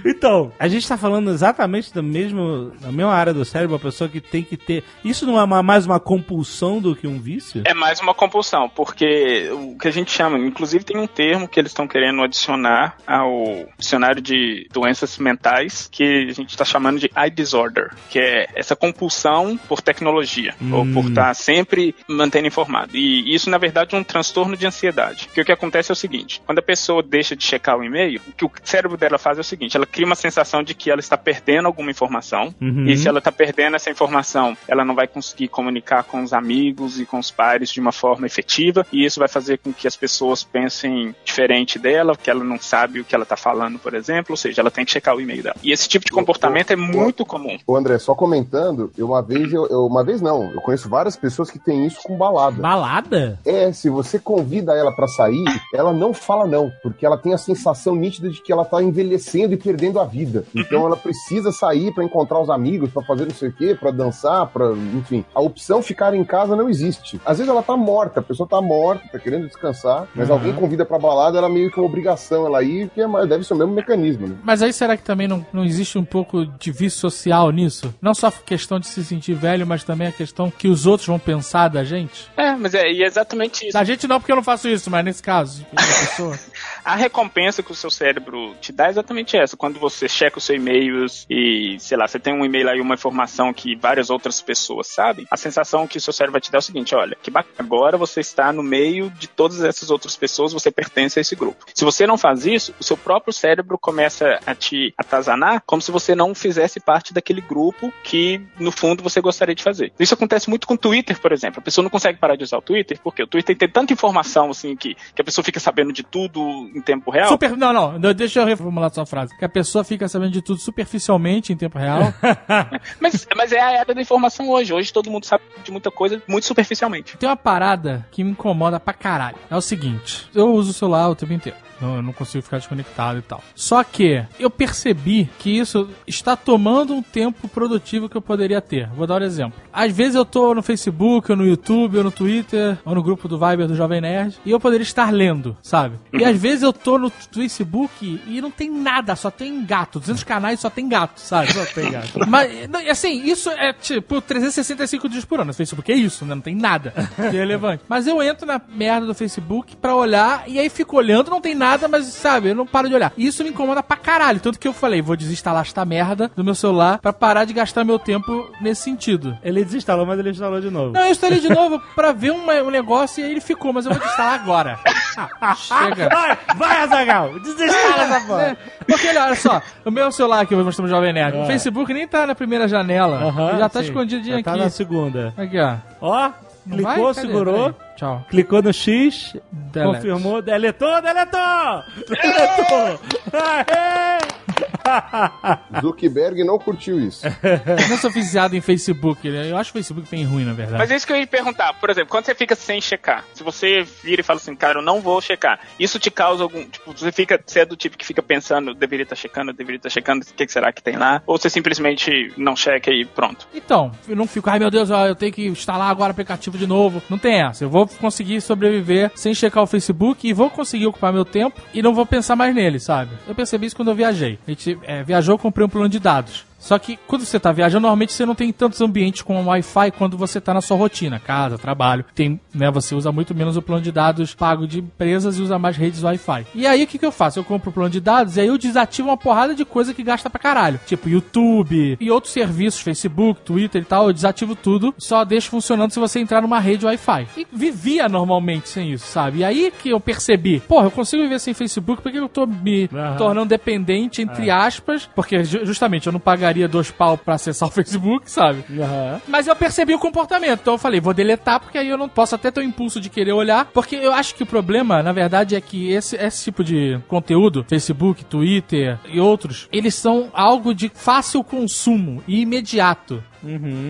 Então, a gente tá falando exatamente da, mesmo, da mesma área do cérebro, a pessoa que tem que ter. Isso não é uma- mais uma compulsão do que um vício? É mais uma compulsão, porque o que a gente chama, inclusive tem um termo que eles estão querendo adicionar ao dicionário de doenças mentais, que a gente está chamando de eye disorder, que é essa compulsão por tecnologia, ou por estar sempre mantendo informado. E isso, na verdade, é um transtorno de ansiedade. Porque o que acontece é o seguinte, quando a pessoa deixa de checar o e-mail, o que o cérebro dela faz é o seguinte, ela cria uma sensação de que ela está perdendo alguma informação, Uhum. e se ela está perdendo essa informação, ela não vai conseguir comunicar com os amigos e com os pares de uma forma efetiva, e isso vai fazer com que as pessoas pensem diferente dela, que ela não sabe o que ela está falando, por exemplo, ou seja, ela tem que checar o e-mail dela. E esse tipo de comportamento é muito comum. Ô André, só comentando, eu uma vez, eu, eu- uma vez não, eu conheço várias pessoas que têm isso com balada. Balada? É, se você convida ela pra sair, ela não fala não, porque ela tem a sensação nítida de que ela tá envelhecendo e perdendo a vida. Então ela precisa sair pra encontrar os amigos, pra fazer não sei o quê, pra dançar, para, enfim. A opção ficar em casa não existe. Às vezes ela tá morta, a pessoa tá morta, tá querendo descansar, mas Uhum. alguém convida pra balada, ela meio que é uma obrigação ela ir, que é, deve ser o mesmo mecanismo, né? Mas aí será que também não, não existe um pouco de vício social nisso? Não só a questão de se sentir velho, mas também a questão que os outros vão pensar da gente? É, mas é, é exatamente isso. Da gente não, porque eu não faço isso, mas nesse caso, pessoa. A recompensa que o seu cérebro te dá é exatamente essa. Quando você checa os seus e-mails e, sei lá, você tem um e-mail aí, uma informação que várias outras pessoas sabem, a sensação que o seu cérebro vai te dar é o seguinte: olha, que bacana, agora você está no meio de todas essas outras pessoas, você pertence a esse grupo. Se você não faz isso, o seu próprio cérebro começa a te atazanar como se você não fizesse parte daquele grupo que, no fundo, você gostaria de fazer. Isso acontece muito com o Twitter, por exemplo. A pessoa não consegue parar de usar o Twitter, porque o Twitter tem tanta informação, assim, que, que a pessoa fica sabendo de tudo em tempo real. Super, não, não, deixa eu reformular sua frase. Que a pessoa fica sabendo de tudo superficialmente em tempo real. Mas, mas é a era da informação hoje. Hoje todo mundo sabe de muita coisa muito superficialmente. Tem uma parada que me incomoda pra caralho. É o seguinte: eu uso o celular o tempo inteiro. Não, eu não consigo ficar desconectado e tal. Só que eu percebi que isso está tomando um tempo produtivo que eu poderia ter. Vou dar um exemplo. Às vezes eu tô no Facebook, ou no YouTube, ou no Twitter, ou no grupo do Viber do Jovem Nerd, e eu poderia estar lendo, sabe? E às vezes eu tô no Facebook e não tem nada, só tem gato. 200 canais só tem gato, sabe? Só tem gato. Mas, assim, isso é tipo 365 dias por ano. No Facebook é isso, né? Não tem nada relevante. Mas eu entro na merda do Facebook pra olhar e aí fico olhando, não tem nada, mas sabe, eu não paro de olhar. Isso me incomoda pra caralho. Tanto que eu falei, vou desinstalar esta merda do meu celular pra parar de gastar meu tempo nesse sentido. Ele desinstalou, mas ele instalou de novo. Não, eu instalei de novo pra ver uma- um negócio e aí ele ficou, mas eu vou desinstalar agora. Chega. Vai, Azagal! Desinstala essa porra! Porque olha, só, o meu celular que eu vou mostrar pro Jovem Nerd, o Facebook nem tá na primeira janela. Aham, já tá sim. escondidinho Já Tá aqui. na segunda. Aqui, ó. Ó, Não clicou, vai? Cadê? segurou, Peraí. Tchau. clicou no X, Delete. confirmou, deletou, deletou! Deletou! Aê! Zuckerberg não curtiu isso. Eu não sou viciado em Facebook, né? Eu acho o Facebook bem ruim, na verdade. Mas é isso que eu ia perguntar. Por exemplo, quando você fica sem checar, se você vira e fala assim, cara, eu não vou checar, isso te causa algum. Tipo, você fica. Você é do tipo que fica pensando, deveria estar checando, deveria estar checando, o que, que será que tem lá? Ou você simplesmente não checa e pronto? Então, eu não fico, ai meu Deus, ó, eu tenho que instalar agora o aplicativo de novo. Não tem essa. Eu vou conseguir sobreviver sem checar o Facebook e vou conseguir ocupar meu tempo e não vou pensar mais nele, sabe? Eu percebi isso quando eu viajei. A gente é, viajou, comprei um plano de dados. Só que quando você tá viajando, normalmente você não tem tantos ambientes com Wi-Fi quando você tá na sua rotina, casa, trabalho. Tem, né, você usa muito menos o plano de dados pago de empresas e usa mais redes Wi-Fi. E aí o que, que eu faço? Eu compro o plano de dados e aí eu desativo uma porrada de coisa que gasta pra caralho. Tipo YouTube e outros serviços, Facebook, Twitter e tal, eu desativo tudo, só deixo funcionando se você entrar numa rede Wi-Fi. E vivia normalmente sem isso, sabe? E aí que eu percebi, porra, eu consigo viver sem Facebook, por que eu tô me Aham. tornando dependente, entre aspas, porque ju- justamente eu não pagaria dois pau pra acessar o Facebook, sabe? Aham. Mas eu percebi o comportamento, então eu falei, vou deletar, porque aí eu não posso até ter o impulso de querer olhar, porque eu acho que o problema, na verdade, é que esse, esse tipo de conteúdo, Facebook, Twitter e outros, eles são algo de fácil consumo e imediato.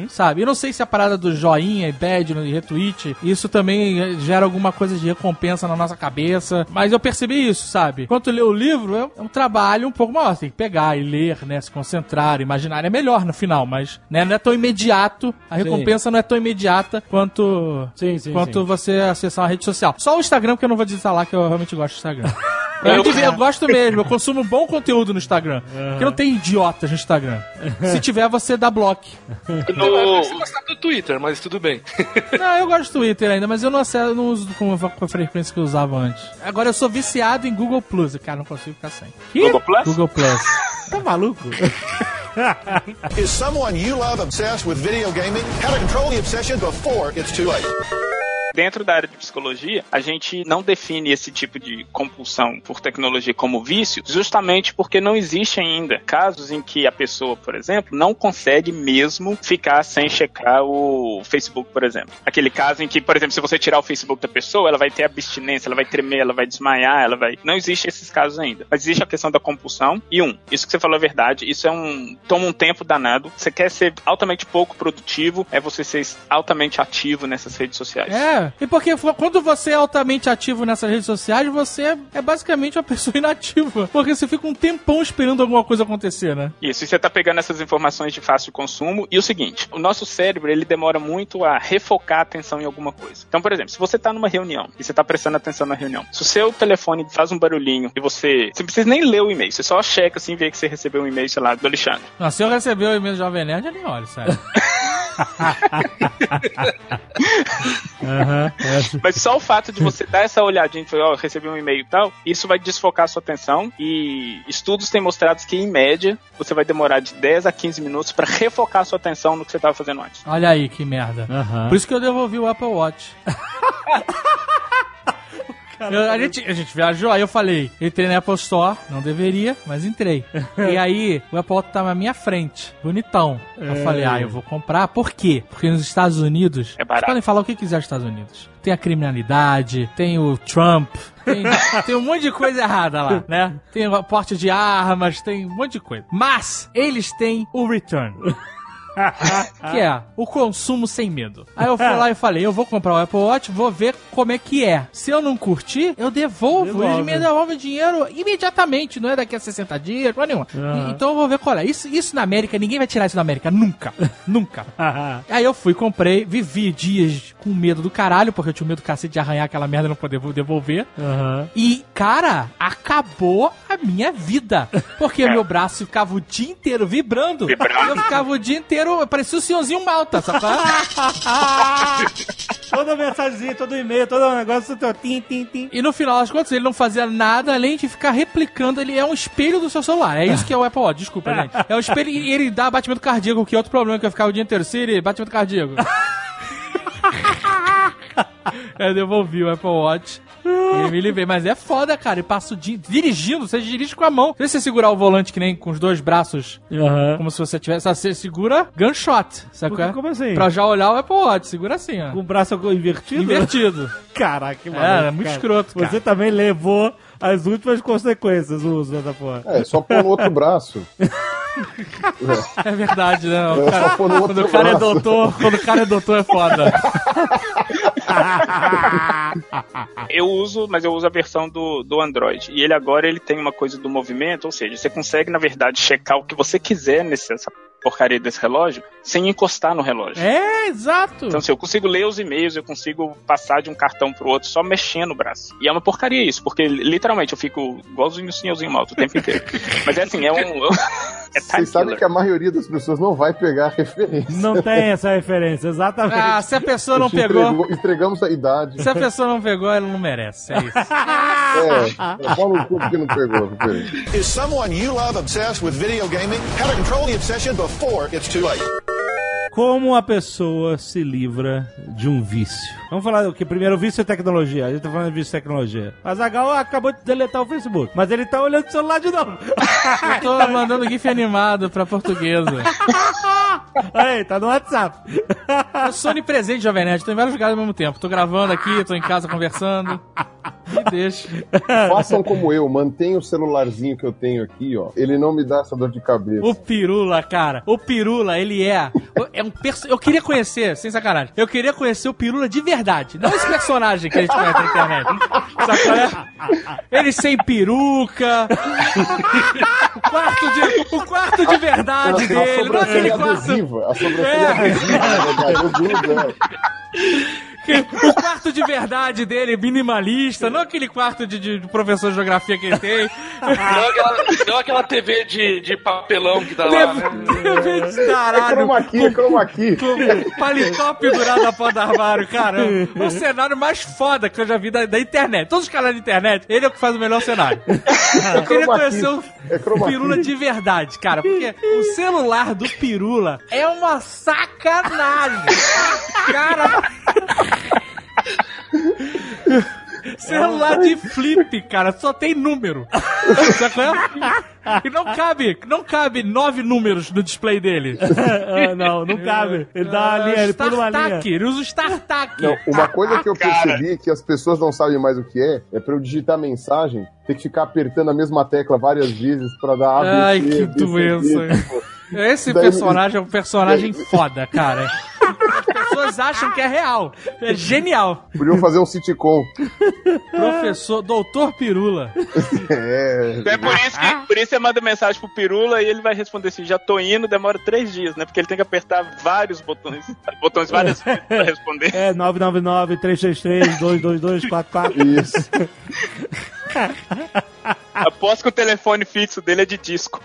Sabe? Eu não sei se a parada do joinha e bad no retweet, isso também eh, gera alguma coisa de recompensa na nossa cabeça. Mas eu percebi isso, sabe? Enquanto ler o livro, é é um trabalho um pouco maior. Você tem que pegar e ler, né? Se concentrar, imaginar. É melhor no final, mas né, não é tão imediato. A Sim. recompensa não é tão imediata quanto, Sim, sim, quanto sim. você acessar uma rede social. Só o Instagram, que eu não vou desinstalar, que eu realmente gosto do Instagram. Eu- Eu, eu gosto mesmo, eu consumo bom conteúdo no Instagram. Porque não tem idiotas no Instagram. Se tiver, você dá bloco. No... Você gostar do Twitter, mas tudo bem. Não, eu gosto do Twitter ainda, mas eu não acesso, não uso com, a frequência que eu usava antes. Agora eu sou viciado em Google Plus. Cara, não consigo ficar sem. Google Plus? Google Plus. Tá maluco? Is someone you love obsessed with video gaming? How to control the obsession before it's too late. Dentro da área de psicologia, a gente não define esse tipo de compulsão por tecnologia como vício, justamente porque não existe ainda casos em que a pessoa, por exemplo, não consegue mesmo ficar sem checar o Facebook, por exemplo. Aquele caso em que, por exemplo, se você tirar o Facebook da pessoa, ela vai ter abstinência, ela vai tremer, ela vai desmaiar, ela vai. Não existe esses casos ainda. Mas existe a questão da compulsão. E um, isso que você falou é verdade, isso é um. toma um tempo danado. Você quer ser altamente pouco produtivo, é você ser altamente ativo nessas redes sociais. É, e porque quando você é altamente ativo nessas redes sociais, você é basicamente uma pessoa inativa. Porque você fica um tempão esperando alguma coisa acontecer, né? Isso, e você tá pegando essas informações de fácil consumo. E o seguinte, o nosso cérebro, ele demora muito a refocar a atenção em alguma coisa. Então, por exemplo, se você tá numa reunião e você tá prestando atenção na reunião, se o seu telefone faz um barulhinho e você... Você não precisa nem ler o e-mail, você só checa assim, vê que você recebeu um e-mail, sei lá, do Alexandre. Nossa, se eu receber o e-mail do Jovem Nerd, eu nem olho, sério. É. Mas só o fato de você dar essa olhadinha e falar, ó, recebi um e-mail e tal, isso vai desfocar a sua atenção. E estudos têm mostrado que, em média, você vai demorar de 10 a 15 minutos para refocar a sua atenção no que você estava fazendo antes. Olha aí que merda. Aham. Por isso que eu devolvi o Apple Watch. Eu- a, gente, a gente viajou, aí eu falei, entrei na Apple Store, não deveria, mas entrei. e aí, o Apple Watch tá na minha frente, bonitão. Eu É. falei, ah, eu vou comprar. Por quê? Porque nos Estados Unidos, É barato. podem falar o que quiser nos Estados Unidos. Tem a criminalidade, tem o Trump, tem, tem um monte de coisa errada lá, né? Tem o porte de armas, tem um monte de coisa. Mas, eles têm o return. que é o consumo sem medo. Aí eu fui lá e falei, eu vou comprar o Apple Watch, vou ver como é que é. Se eu não curtir, eu devolvo. Devolve. Eles me devolvem o dinheiro imediatamente, não é daqui a 60 dias, não é nenhuma. E- Então eu vou ver qual é. Isso, isso na América, ninguém vai tirar isso da América, nunca. nunca. Aí eu fui, comprei, vivi dias com medo do caralho, porque eu tinha medo do cacete de arranhar aquela merda e não poder devolver. Aham. E, cara, acabou a minha vida. Porque meu braço ficava o dia inteiro vibrando. Vibrando. Eu ficava o dia inteiro, parecia o senhorzinho malta, sabe? Toda mensagenzinha, todo e-mail, todo negócio, teu tim, tim, tim. E no final das contas, ele não fazia nada além de ficar replicando. Ele é um espelho do seu celular. É isso que é o Apple Watch, desculpa, gente. É um espelho e ele dá batimento cardíaco, que é outro problema que eu ficava o dia inteiro. Siri, batimento cardíaco. Eu devolvi o Apple Watch. E me livrei. Mas é foda, cara. E passa o dia dirigindo. Você dirige com a mão. Se você segurar o volante que nem com os dois braços, Aham. como se você tivesse. Você segura gunshot. Sabe Por qual é? como assim? Pra já olhar o Apple Watch. Segura assim, ó. Com o braço invertido? Invertido. Caraca, que É, maluco, é muito cara. escroto, cara. Você também levou as últimas consequências o uso dessa porra. É, só pôr no outro braço. É verdade, né? O É, cara- só pôr no outro quando o cara é braço. doutor, quando o cara é doutor é foda. Eu uso, mas eu uso a versão do, do Android. E ele agora ele tem uma coisa do movimento, ou seja, você consegue, na verdade, checar o que você quiser nessa porcaria desse relógio sem encostar no relógio. É, exato. Então, assim, eu consigo ler os e-mails, eu consigo passar de um cartão pro outro só mexendo o braço. E é uma porcaria isso, porque literalmente eu fico igualzinho o senhorzinho malto o tempo inteiro. Mas é assim, é um. É Vocês sabem que a maioria das pessoas não vai pegar a referência. Não tem essa referência, exatamente. Ah, se a pessoa não pegou. entregou- entregamos a idade. Se a pessoa não pegou, ela não merece. É isso. É, fala o cu que não pegou. referência. Is someone you love obsessed with video gaming? How to control the obsession before it's too late. Como a pessoa se livra de um vício? Vamos falar o que primeiro o vício é tecnologia. A gente tá falando de vício é tecnologia. Mas a Gal acabou de deletar o Facebook. Mas ele tá olhando o celular de novo. Eu tô mandando GIF animado pra portuguesa. Aí, tá no WhatsApp. Eu sou onipresente, Jovem Nerd. Tô em vários lugares ao mesmo tempo. Tô gravando aqui, tô em casa conversando. Me deixa. Façam como eu, mantenha o celularzinho que eu tenho aqui, ó. Ele não me dá essa dor de cabeça. O Pirula, cara. O Pirula, ele é. É um perso... Eu queria conhecer, sem sacanagem. Eu queria conhecer o Pirula de verdade. Não esse personagem que a gente conhece na internet. Qual é? Ele sem peruca. O quarto de, o quarto de verdade a dele. Não aquele sobrancelha quarto. adesiva. A sobrancelha É. adesiva, na verdade. Eu grudo, O quarto de verdade dele, minimalista. Não aquele quarto de, de- de professor de geografia que ele tem. Não aquela, não aquela TV de, de papelão que tá lá. né? é. É Caralho. chroma key, é chroma key. com paletó pendurado na porta do armário, cara. O cenário mais foda que eu já vi da, da internet. Todos os canais da internet, ele é o que faz o melhor cenário. Eu queria conhecer o. É o Pirula de verdade, cara. Porque o celular do Pirula é uma sacanagem. Cara. Celular de flip, cara, só tem número. E não cabe, não cabe nove números no display dele. Ah, não, não cabe. Ele dá uma linha, ele pula uma linha. Ele usa o StarTAC. Uma coisa que eu percebi que as pessoas não sabem mais o que é, é pra eu digitar mensagem, ter que ficar apertando a mesma tecla várias vezes pra dar ABC. Ai, que doença. tipo, Esse personagem é um personagem foda, cara. As pessoas acham que é real. É genial. Podiam fazer um sitcom. Professor, doutor Pirula. É. Então é por isso que por isso você manda mensagem pro Pirula e ele vai responder assim: já tô indo, demora três dias, né? Porque ele tem que apertar vários botões, botões várias vezes pra responder. É 999-333-22244. Isso. Aposto que o telefone fixo dele é de disco.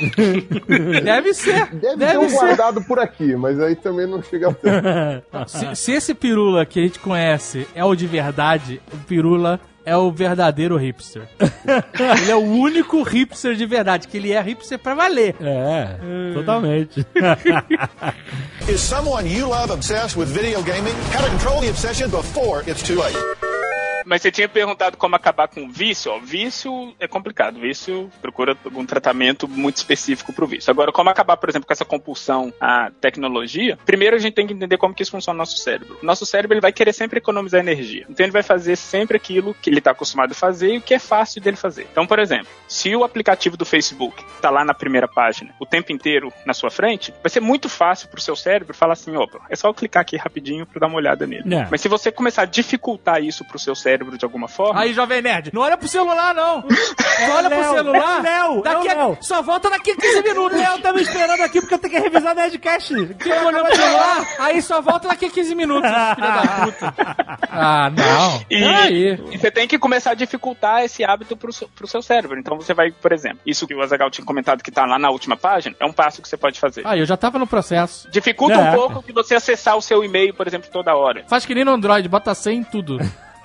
Deve ser. Deve, Deve, ter um ser. guardado por aqui, mas aí também não chega tanto. Se, se esse Pirula que a gente conhece é o de verdade, o Pirula é o verdadeiro hipster. ele é o único hipster de verdade, que ele é hipster pra valer. É, totalmente. Is someone you love obsessed with video gaming? How to control the obsession before it's too late. Mas você tinha perguntado como acabar com o vício, ó. Vício é complicado. Vício procura um tratamento muito específico pro vício. Agora, como acabar, por exemplo, com essa compulsão à tecnologia? Primeiro a gente tem que entender como que isso funciona no nosso cérebro. O nosso cérebro ele vai querer sempre economizar energia. Então ele vai fazer sempre aquilo que ele está acostumado a fazer e o que é fácil dele fazer. Então, por exemplo, se o aplicativo do Facebook tá lá na primeira página o tempo inteiro na sua frente, vai ser muito fácil pro seu cérebro falar assim, opa, é só clicar aqui rapidinho para dar uma olhada nele. É. Mas se você começar a dificultar isso pro seu cérebro de alguma forma, Aí, Jovem Nerd, não olha pro celular, não. Só olha pro Léo, celular. é Léo, daqui é o a- Léo. Só volta daqui a 15 O minutos. Léo tá me esperando aqui porque eu tenho que revisar Nerdcast. Fica olhando pro celular, aí só volta daqui a 15 minutos, filha da puta. Ah, não. E, Aí. e você tem que começar a dificultar esse hábito pro seu, pro seu cérebro. Então você vai, por exemplo, isso que o Azagal tinha comentado que tá lá na última página, é um passo que você pode fazer. Aí, eu já tava no processo. Dificulta É. um pouco de você acessar o seu e-mail, por exemplo, toda hora. Faz que nem no Android, bota 100 em tudo.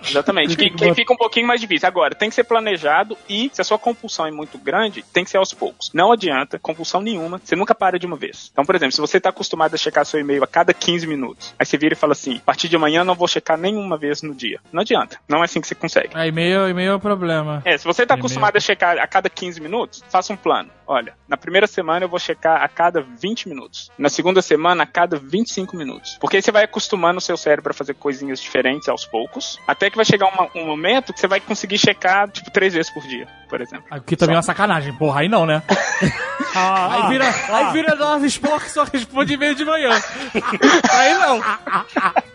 Exatamente. que, que fica um pouquinho mais difícil. Agora, tem que ser planejado e se a sua compulsão é muito grande, tem que ser aos poucos. Não adianta, compulsão nenhuma, você nunca para de uma vez. Então, por exemplo, se você está acostumado a checar seu e-mail a cada 15 minutos, aí você vira e fala assim: a partir de amanhã eu não vou checar nenhuma vez no dia. Não adianta. Não é assim que você consegue. Aí, e-mail, e-mail é o problema. É, se você tá E-mail. acostumado a checar a cada 15 minutos, faça um plano. Olha, na primeira semana eu vou checar a cada 20 minutos. Na segunda semana, a cada 25 minutos. Porque aí você vai acostumando o seu cérebro a fazer coisinhas diferentes aos poucos, até que vai chegar uma- um momento que você vai conseguir checar, tipo, três vezes por dia, por exemplo. Aqui também é uma sacanagem, porra, aí não, né? aí vira, aí vira nossa expor que só responde e-mail de manhã. aí não.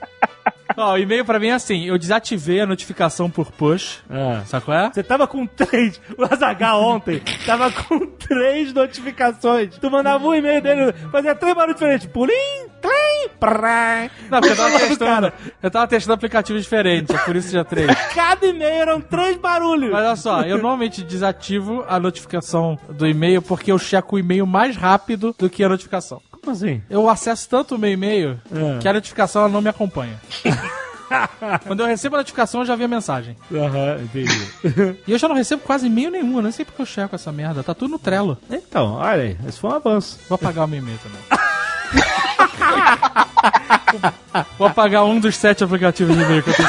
Ó, o e-mail pra mim é assim, eu desativei a notificação por push, É. sabe qual é? Você tava com três. O Azagal ontem tava com três notificações. Tu mandava um e-mail dele, fazia três barulhos diferentes. Pulim, tlim, prá. Não, porque eu tava Do testando, eu tava testando aplicativos diferentes, é por isso já três. Cada e-mail eram três barulhos. Mas olha só, eu normalmente desativo a notificação do e-mail porque eu checo o e-mail mais rápido do que a notificação. Como assim? Eu acesso tanto o meu e-mail É. que a notificação ela não me acompanha. Quando eu recebo a notificação, eu já vi a mensagem. Aham, entendi. E eu já não recebo quase e-mail nenhum, eu nem sei porque eu checo essa merda. Tá tudo no Trello. Então, olha aí, esse foi um avanço. Vou apagar o meu e-mail também. Vou apagar um dos sete aplicativos de e-mail que eu tenho.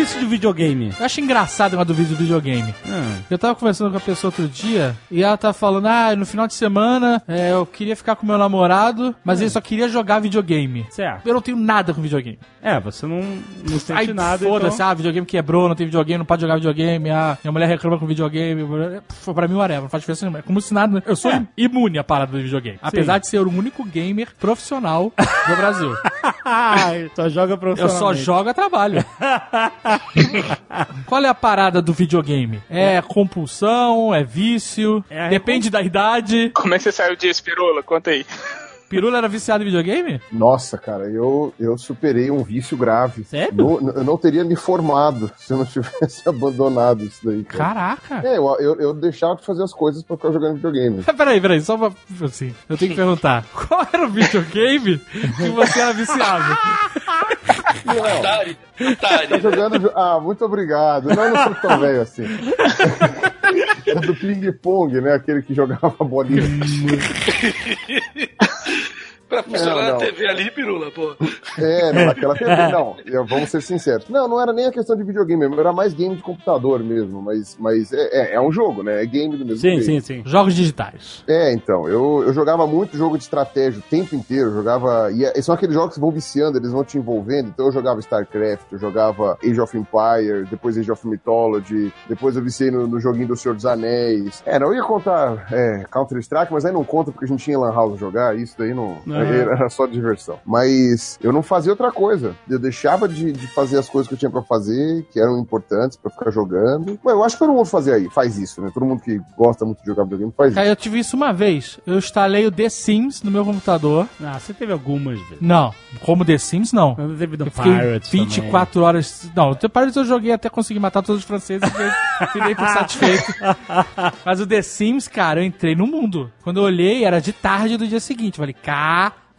Vício de videogame? Eu acho engraçado negócio do vídeo do videogame. Hum. Eu tava conversando com a pessoa outro dia e ela tava falando: ah, no final de semana é, eu queria ficar com meu namorado, mas ele só queria jogar videogame. Certo. Eu não tenho nada com videogame. É, você não, não sente Aí nada. foda-se, então... ah, videogame quebrou, não tem videogame, não pode jogar videogame, ah, minha mulher reclama com videogame. Pff, Pra mim, whatever, não faz diferença nenhuma. É como se nada. Eu sou É. imune à parada do videogame. Apesar de ser o único gamer profissional do Brasil. Só joga Eu profissionalmente. só jogo a trabalho. Qual é a parada do videogame? É compulsão? É vício? É Depende da idade. Como é que você saiu disso, Pirula? Conta aí. Pirula era viciado em videogame? Nossa, cara, eu, eu superei um vício grave. Sério? No- eu não teria me formado se eu não tivesse abandonado isso daí. Cara. Caraca. É, eu, eu, eu deixava de fazer as coisas pra ficar jogando videogame. Peraí, peraí, só pra, assim, eu tenho que perguntar. Qual era o videogame que você era viciado? Não, Atari. tá Atari. jogando. jo- Ah, muito obrigado. Não, não sou tão velho assim. Do ping-pong, né? Aquele que jogava bolinha. Pra funcionar Não, na não. TV ali, pirula, pô. É, não, naquela TV, não. eu- vamos ser sinceros. Não, não era nem a questão de videogame mesmo, era mais game de computador mesmo. Mas, mas é, é, é um jogo, né? É game do mesmo Sim, jeito. sim, sim. Jogos digitais. É, então, eu, eu jogava muito jogo de estratégia o tempo inteiro, eu jogava. E é- são aqueles jogos que vão viciando, eles vão te envolvendo. Então eu jogava StarCraft, eu jogava Age of Empire, depois Age of Mythology, depois eu viciei no, no joguinho do Senhor dos Anéis. É, não eu ia contar é, Counter-Strike, mas aí não conta porque a gente tinha Lan House jogar, isso daí não. Era só diversão. Mas eu não fazia outra coisa. Eu deixava de, de fazer as coisas que eu tinha pra fazer, que eram importantes pra ficar jogando. Mas eu acho que todo mundo fazia aí, faz isso, né? Todo mundo que gosta muito de jogar videogame faz isso. Cara, eu tive isso uma vez. Eu instalei o The Sims no meu computador. Ah, você teve algumas vezes. Não, como The Sims, não. Não teve do Eu fiquei Pirates 24 horas. Não, o The Pirates eu joguei até conseguir matar todos os franceses e fiquei por satisfeito. Mas o The Sims, cara, eu entrei no mundo. Quando eu olhei, era de tarde do dia seguinte. Eu falei,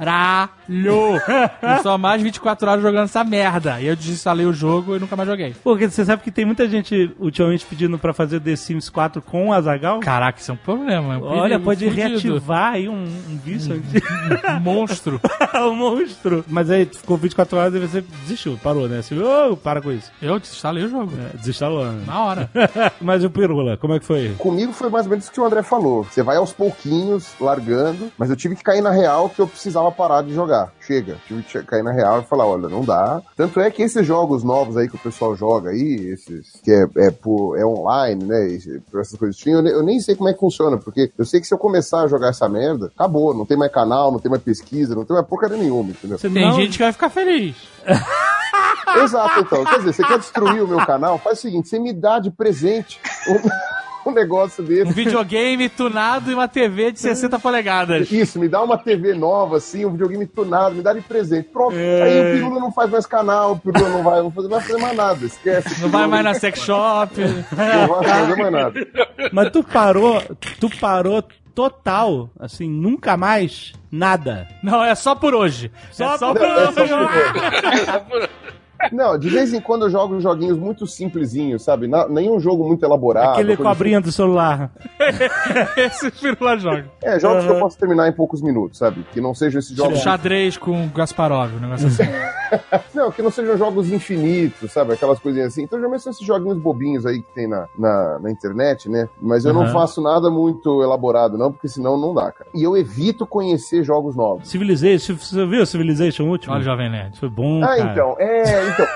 caralho! Eu só mais 24 horas jogando essa merda. E eu desinstalei o jogo e nunca mais joguei. Porque você sabe que tem muita gente ultimamente pedindo pra fazer The Sims 4 com o Azagal? Caraca, isso é um problema. é um Olha, pode fudido. reativar aí um, um vício antigo. Um monstro. um monstro. Mas aí ficou 24 horas e você desistiu, parou, né? Você viu, "Ô, para com isso. Eu desinstalei o jogo. É, desinstalou, né? Na hora. Mas o Pirula, como é que foi? Comigo foi mais ou menos isso que o André falou. Você vai aos pouquinhos, largando, mas eu tive que cair na real que eu precisava parar de jogar. Chega. Tive que cair na real e falar, olha, não dá. Tanto é que esses jogos novos aí que o pessoal joga aí, esses que é, é, por, é online, né? por essas coisas assim, eu, eu nem sei como é que funciona, porque eu sei que se eu começar a jogar essa merda, acabou. Não tem mais canal, não tem mais pesquisa, não tem mais porcaria nenhuma, entendeu? Você Tem não- gente que vai ficar feliz. Exato, então. Quer dizer, você quer destruir o meu canal? Faz o seguinte, você me dá de presente um, um negócio desse. Um videogame tunado e uma TV de 60 polegadas. Isso, me dá uma TV nova, assim, um videogame tunado, me dá de presente. Pronto. Aí o Pirula não faz mais canal, o Pirula não vai, não vai fazer mais nada. Esquece. Não vai mais na sex shop. Não vai fazer mais nada. Mas tu parou, tu parou total, assim, nunca mais nada. Não, é só por hoje. Só é só por por É só hoje. Não, de vez em quando eu jogo joguinhos muito simplesinhos, sabe? Na- nenhum jogo muito elaborado. Aquele cobrinha do celular. Esse Firula joga. É, jogos que eu posso terminar em poucos minutos, sabe? Que não sejam esses Tipo jogos. xadrez com Gasparov, um negócio assim. Não, que não sejam jogos infinitos, sabe? Aquelas coisinhas assim. Então, geralmente são esses joguinhos bobinhos aí que tem na, na, na internet, né? Mas eu não Aham. faço nada muito elaborado, não, porque senão não dá, cara. E eu evito conhecer jogos novos. Civilization, você viu o Civilization último? Olha o Jovem Nerd. Foi bom, Ah, cara. então, é, então.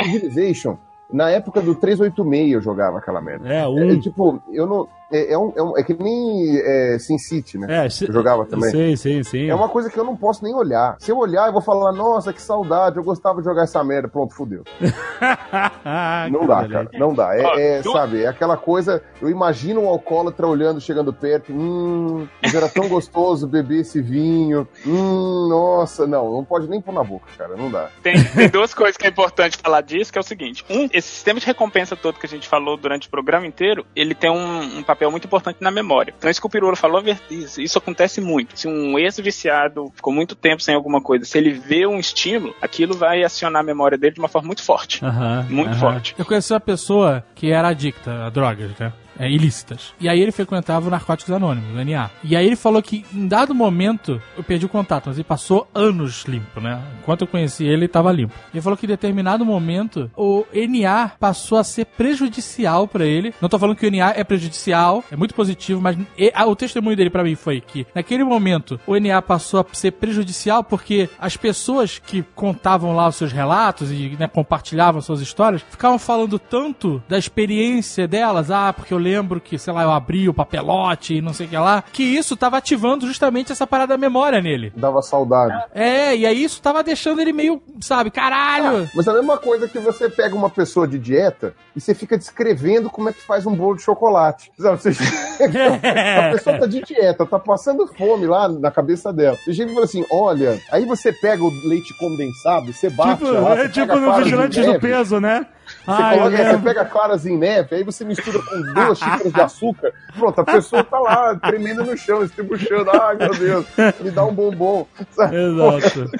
o Civilization- na época do 386 eu jogava aquela merda. É, É, um... tipo, eu não. É, é, um, é, um- é que nem é, Sin City, né? É, se- Eu jogava também. Sim, sim, sim. É uma coisa que eu não posso nem olhar. Se eu olhar, eu vou falar, nossa, que saudade, eu gostava de jogar essa merda. Pronto, fudeu. Não dá, cara. Não dá. É, é, sabe, é aquela coisa. Eu imagino um alcoólatra olhando, chegando perto. Hum, mas era tão gostoso beber esse vinho. Hum, nossa, não, não pode nem pôr na boca, cara. Não dá. Tem, tem duas coisas que é importante falar disso, que é o seguinte. Um, esse sistema de recompensa todo que a gente falou durante o programa inteiro, ele tem um, um papel papel muito importante na memória. Então isso que o Pirula falou, isso, isso acontece muito. Se um ex-viciado ficou muito tempo sem alguma coisa, se ele vê um estímulo, aquilo vai acionar a memória dele de uma forma muito forte. Muito forte. Eu conheci uma pessoa que era adicta a drogas, né? É, ilícitas. E aí ele frequentava o Narcóticos Anônimos, o NA. E aí ele falou que em dado momento eu perdi o contato, mas ele passou anos limpo, né? Enquanto eu conheci ele, ele tava limpo. Ele falou que em determinado momento o NA passou a ser prejudicial pra ele. Não tô falando que o NA é prejudicial, é muito positivo, mas e- ah, o testemunho dele pra mim foi que naquele momento o NA passou a ser prejudicial porque as pessoas que contavam lá os seus relatos e né, compartilhavam suas histórias ficavam falando tanto da experiência delas, ah, porque eu lembro que, sei lá, eu abri o papelote e não sei o que lá, que isso tava ativando justamente essa parada da memória nele. Dava saudade. É, e aí isso tava deixando ele meio, sabe, caralho. Mas é a mesma coisa que você pega uma pessoa de dieta e você fica descrevendo como é que faz um bolo de chocolate. Sabe? Você... a pessoa tá de dieta, tá passando fome lá na cabeça dela. E chega e fala assim: olha, aí você pega o leite condensado, você bate Tipo, lá, é você tipo pega no Vigilantes do Peso, né? Você, eu coloca, você pega claras em neve, aí você mistura com duas xícaras de açúcar. Pronto, a pessoa tá lá, tremendo no chão, estribuchando. Ai, meu Deus, me dá um bombom. Sabe? Exato.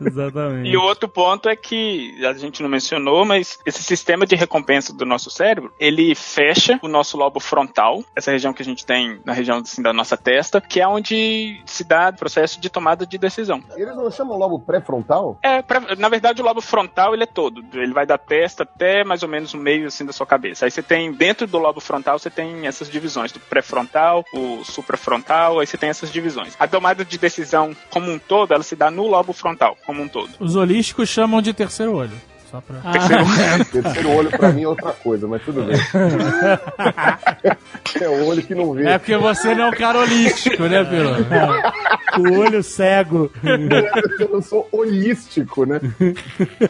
Exatamente. E o outro ponto é que a gente não mencionou, mas esse sistema de recompensa do nosso cérebro, ele fecha o nosso lobo frontal, essa região que a gente tem na região assim, da nossa testa, que é onde se dá o processo de tomada de decisão. Eles não chamam lobo pré-frontal? É, pra- na verdade o lobo frontal ele é todo, ele vai da testa até mais ou menos o meio assim da sua cabeça. Aí você tem dentro do lobo frontal você tem essas divisões do pré-frontal, o suprafrontal, aí você tem essas divisões. A tomada de decisão como um todo, ela se dá no lobo frontal como um todo. Os holísticos chamam de terceiro olho. Só pra... Terceiro olho pra mim é outra coisa, mas tudo bem. é o olho que não vê. É porque você não é um cara holístico, né, Piro? O olho cego. Eu não sou holístico, né?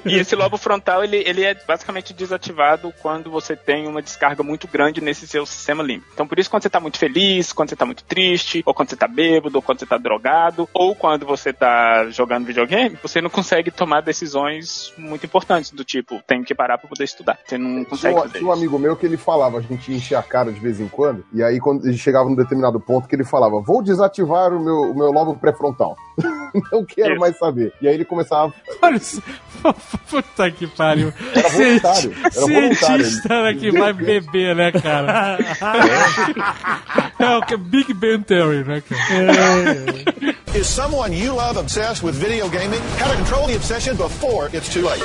E esse lobo frontal, ele, ele é basicamente desativado quando você tem uma descarga muito grande nesse seu sistema límbico. Então, por isso, quando você tá muito feliz, quando você tá muito triste, ou quando você tá bêbado, ou quando você tá drogado, ou quando você tá jogando videogame, você não consegue tomar decisões muito importantes, do tipo, tenho que parar pra poder estudar. Você não consegue Tinha um, tinha um amigo meu que ele falava, a gente enchia a cara de vez em quando, e aí quando ele chegava num determinado ponto que ele falava, vou desativar o meu, o meu lobo pré-frontal. não quero Isso. mais saber. E aí ele começava. Puta que pariu. Era voluntário, era voluntário. Cientista né, que vai beber, né, cara? É o que Big Ben Theory, né, cara? Is someone you love obsessed with video gaming? How to control the obsession before it's too late.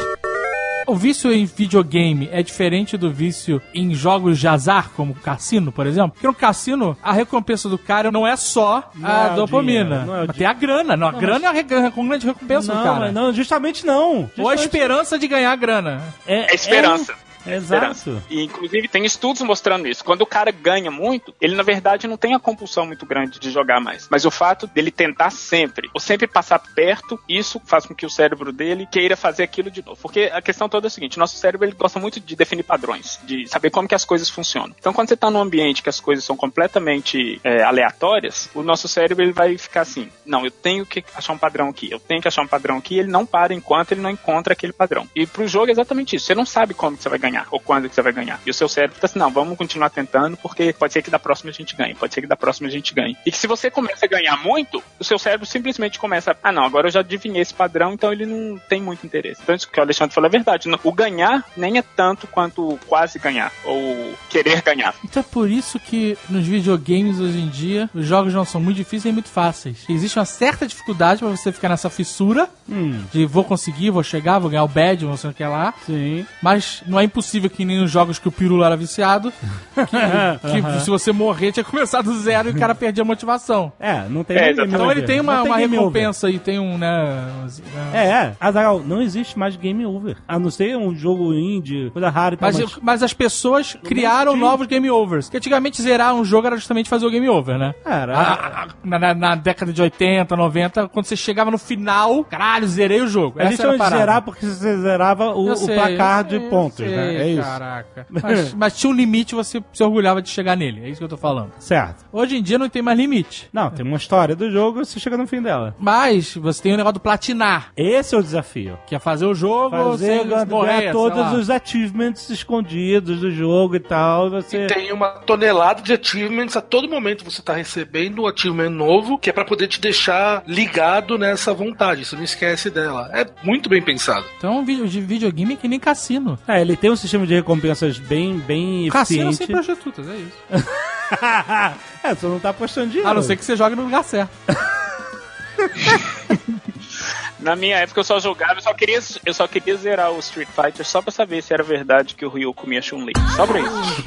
O vício em videogame é diferente do vício em jogos de azar, como cassino, por exemplo? Porque no cassino, a recompensa do cara não é só Não a é dopamina. dinheiro, não é o mas tem a grana. Não, a grana é a re- com grande recompensa do Não, cara. mas não, justamente não. Ou a Justamente- esperança de ganhar grana. É esperança. É, Exato. E, inclusive, tem estudos mostrando isso. Quando o cara ganha muito, ele, na verdade, não tem a compulsão muito grande de jogar mais. Mas o fato dele tentar sempre, ou sempre passar perto, isso faz com que o cérebro dele queira fazer aquilo de novo. Porque a questão toda é a seguinte, nosso cérebro ele gosta muito de definir padrões, de saber como que as coisas funcionam. Então, quando você tá num ambiente que as coisas são completamente é, aleatórias, o nosso cérebro ele vai ficar assim, não, eu tenho que achar um padrão aqui, eu tenho que achar um padrão aqui, ele não para enquanto ele não encontra aquele padrão. E pro jogo é exatamente isso, você não sabe como que você vai ganhar, ou quando que você vai ganhar. E o seu cérebro tá assim, não, vamos continuar tentando, porque pode ser que da próxima a gente ganhe, pode ser que da próxima a gente ganhe. E que se você começa a ganhar muito, o seu cérebro simplesmente começa, a, ah não, agora eu já adivinhei esse padrão, então ele não tem muito interesse. Então isso que o Alexandre falou é verdade, o ganhar nem é tanto quanto o quase ganhar, ou querer ganhar. Então é por isso que nos videogames hoje em dia os jogos não são muito difíceis e muito fáceis. Existe uma certa dificuldade pra você ficar nessa fissura de vou conseguir, vou chegar, vou ganhar o badge, não sei o que lá. Sim. Mas não é impossível que nem nos jogos que o Pirula era viciado, que, que se você morrer tinha que começar do zero e o cara perdia a motivação. É, não tem É. Então over. ele tem uma, Não uma recompensa e tem um, né... É, é. Azaghal, não existe mais game over. A não ser um jogo indie, coisa rara e tal. Mas, Mas, mas as pessoas criaram novos game overs. Que antigamente zerar um jogo era justamente fazer o game over, né? Era. Ah, na, na- na década de 80, 90, quando você chegava no final, caralho, zerei o jogo. a gente parada. zerar porque você zerava o, o placar de pontos, né? É, é isso. caraca. Mas, mas tinha um limite você se orgulhava de chegar nele. É isso que eu tô falando. Certo. Hoje em dia não tem mais limite. Não, tem uma história do jogo você chega no fim dela. Mas você tem o negócio do platinar, Esse é o desafio. que é fazer o jogo Fazer sem ganhar morrer, todos os achievements escondidos do jogo e tal. Você... Tem uma tonelada de achievements a todo momento você tá recebendo um achievement novo que é pra poder te deixar ligado nessa vontade. Você não esquece dela. É muito bem pensado. Então, um vídeo de videogame é que nem cassino. É, ele tem um sistema de recompensas bem, bem Cassino eficiente. sem prostitutas, é isso. é, você não tá apostando dinheiro. A não ser que você jogue no lugar certo. Na minha época eu só jogava, eu só queria, eu só queria zerar o Street Fighter só pra saber se era verdade que o Ryu comia Chun-Li. Só pra isso.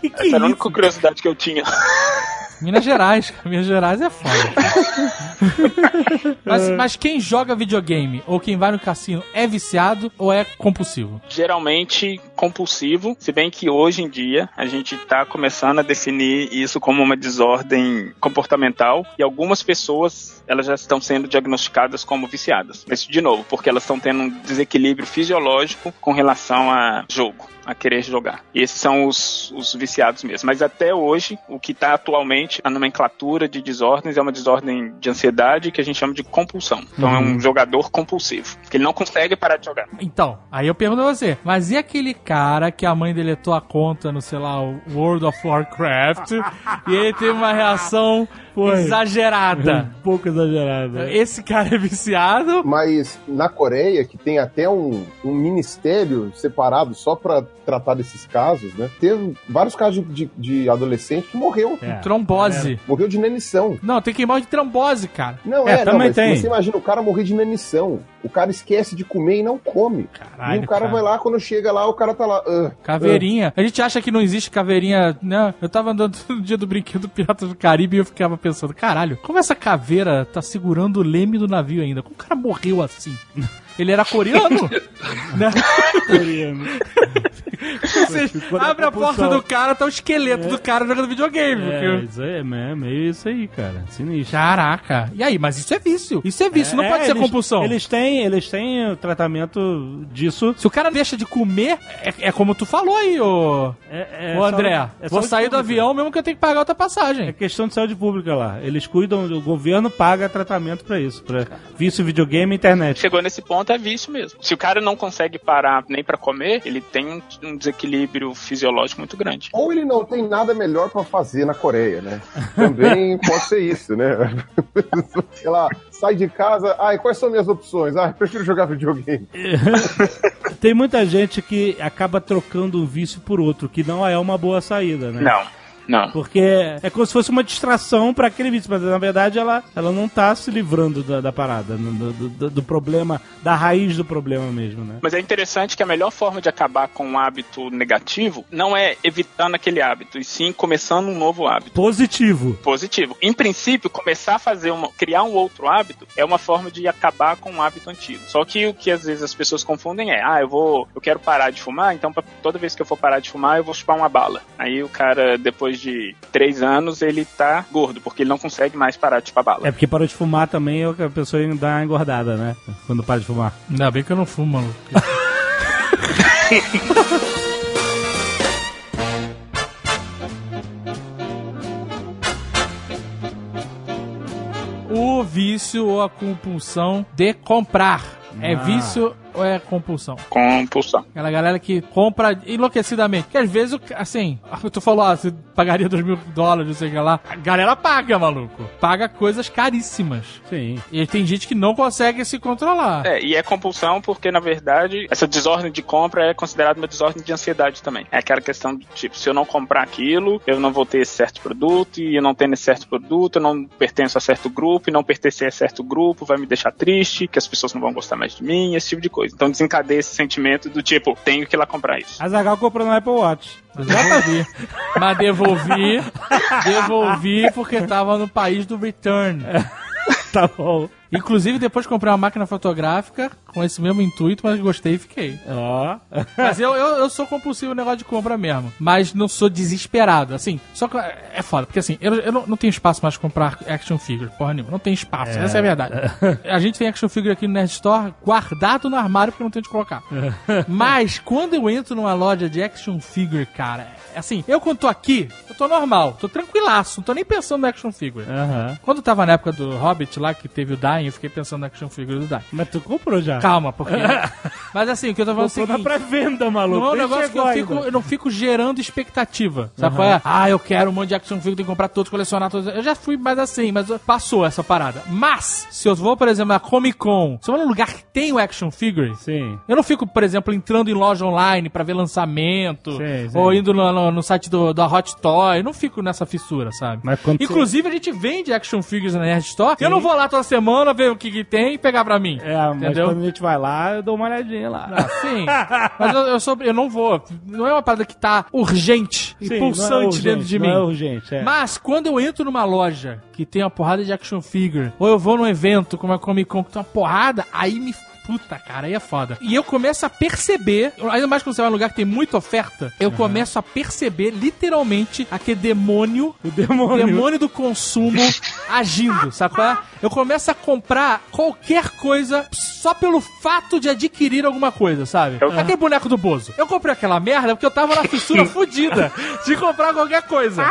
Que que Essa era a isso? única curiosidade que eu tinha. Minas Gerais. Minas Gerais é foda. mas, mas quem joga videogame ou quem vai no cassino é viciado ou é compulsivo? Geralmente compulsivo, se bem que hoje em dia a gente tá começando a definir isso como uma desordem comportamental e algumas pessoas elas já estão sendo diagnosticadas como viciadas. Mas de novo, porque elas estão tendo um desequilíbrio fisiológico com relação a jogo. A querer jogar. E esses são os, os viciados mesmo. Mas até hoje, o que está atualmente, a nomenclatura de desordens é uma desordem de ansiedade que a gente chama de compulsão. Então é um jogador compulsivo. Que ele não consegue parar de jogar. Então, aí eu pergunto a você, mas e aquele cara que a mãe deletou a conta no, sei lá, World of Warcraft e ele teve uma reação exagerada? Um pouco exagerado. Esse cara é viciado? Mas na Coreia, que tem até um, um ministério separado só pra tratar desses casos, né? Teve vários casos de, de, de adolescente que morreu. É. Trombose. Morreu de inanição. Não, tem que ir mal de trombose, cara. Não, É, é, não, também mas tem. você imagina o cara morrer de inanição. O cara esquece de comer e não come. Caralho, e o cara, cara. vai lá, quando chega lá, o cara tá lá. "Ah, Caveirinha. A gente acha que não existe caveirinha, né? Eu tava andando no dia do brinquedo Piratas do Caribe e eu ficava pensando, caralho, como essa caveira tá segurando o leme do navio ainda? Como o cara morreu assim? Ele era coreano? né? Você Ficou na abre a porta compulsão. do cara, tá o esqueleto do cara jogando videogame. É, porque- isso aí, é meio isso aí, cara. Sinistro. Caraca. E aí, mas isso é vício. Isso é vício, não É, pode ser eles- compulsão. Eles têm, eles têm o tratamento disso. Se o cara deixa de comer, é, é como tu falou aí, ô, É, é ô André. saúde- é vou sair do avião mesmo que eu tenho que pagar outra passagem. É questão de saúde pública lá. Eles cuidam, o governo paga tratamento pra isso, pra vício, videogame e internet. Chegou nesse ponto, é vício mesmo. Se o cara não consegue parar nem pra comer, ele tem um, desequilíbrio fisiológico muito grande. Ou ele não tem nada melhor pra fazer na Coreia, né? Também pode ser isso, né? Sei lá, sai de casa, ai, quais são minhas opções? Ah, prefiro jogar videogame. Tem muita gente que acaba trocando um vício por outro, que não é uma boa saída, né? Não, não. Porque é como se fosse uma distração pra aquele vício, mas na verdade ela, ela não tá se livrando da, da parada, do, do- do- do problema, da raiz do problema mesmo, né? Mas é interessante que a melhor forma de acabar com um hábito negativo não é evitando aquele hábito, e sim começando um novo hábito Positivo. positivo. Em princípio, começar a fazer uma, criar um outro hábito é uma forma de acabar com um hábito antigo. Só que o que às vezes as pessoas confundem é, ah, eu vou, eu quero parar de fumar, então pra, toda vez que eu for parar de fumar, eu vou chupar uma bala. Aí o cara, depois de três anos, ele tá gordo, porque ele não consegue mais parar de chupar bala. É porque parou de fumar também, a pessoa dá uma engordada, né? Quando para de fumar. Ainda bem que eu não fumo, maluco. o vício ou a compulsão de comprar. É Ah. vício ou é compulsão? Compulsão. Aquela galera que compra enlouquecidamente. Que às vezes, assim, tu falou, ah, você pagaria dois mil dólares, não sei o que lá. A galera paga, maluco. Paga coisas caríssimas. Sim. E tem gente que não consegue se controlar. É, e é compulsão porque, na verdade, essa desordem de compra é considerada uma desordem de ansiedade também. É aquela questão do tipo, se eu não comprar aquilo, eu não vou ter esse certo produto, e eu não tendo esse certo produto, eu não pertenço a certo grupo, e não pertencer a certo grupo vai me deixar triste, que as pessoas não vão gostar mais de mim, esse tipo de coisa. Então desencadeia esse sentimento do tipo, tenho que ir lá comprar isso. A Zagal comprou no Apple Watch. Exatamente. Mas devolvi, devolvi porque tava no país do return. Tá bom. Inclusive, depois comprei uma máquina fotográfica com esse mesmo intuito, mas gostei e fiquei. Ó. Mas eu, eu, eu sou compulsivo no negócio de compra mesmo. Mas não sou desesperado. Assim, só que é foda. Porque assim, eu, eu não, não tenho espaço mais pra comprar action figure, porra nenhuma. Não tem espaço. Essa é a verdade. A gente tem action figure aqui no Nerd Store guardado no armário porque não tem onde colocar. Mas quando eu entro numa loja de action figure, cara, é assim, eu quando tô aqui, eu tô normal, tô tranquilaço, não tô nem pensando no action figure. Aham. Quando tava na época do Hobbit lá, que teve o Dying, eu fiquei pensando na action figure do Dying. Mas tu comprou já. Calma, porque. Mas assim, o que eu tô falando o Comprou na seguinte. pré-venda, maluco. Não é um negócio que eu, fico, eu não fico gerando expectativa. Sabe qual é? Ah, eu quero um monte de action figure, tenho que comprar todos, colecionar todos. Eu já fui mais assim, mas passou essa parada. Mas, se eu vou, por exemplo, na Comic Con, se eu vou num lugar que tem o action figure, Sim. eu não fico, por exemplo, entrando em loja online pra ver lançamento, Sim, sim. ou indo no, no- no site do, da Hot Toy. Eu não fico nessa fissura, sabe? Mas Inclusive, a gente vende action figures na Nerd Store. Eu não vou lá toda semana ver o que, que tem e pegar pra mim. É, mas Entendeu? quando a gente vai lá, eu dou uma olhadinha lá. Ah, sim. Mas eu, eu, sou, eu não vou. Não é uma parada que tá urgente e Sim, pulsante não é urgente, dentro de não mim. é urgente, é. Mas quando eu entro numa loja que tem uma porrada de action figure, ou eu vou num evento como a Comic Con que tem uma porrada, aí me. Puta, cara, aí é foda. E eu começo a perceber, ainda mais quando você vai num lugar que tem muita oferta, eu começo a perceber literalmente aquele demônio O demônio. demônio do consumo agindo, sabe qual é? Eu começo a comprar qualquer coisa só pelo fato de adquirir alguma coisa, sabe? Eu- Aquele boneco do Bozo. Eu comprei aquela merda porque eu tava na fissura fodida de comprar qualquer coisa.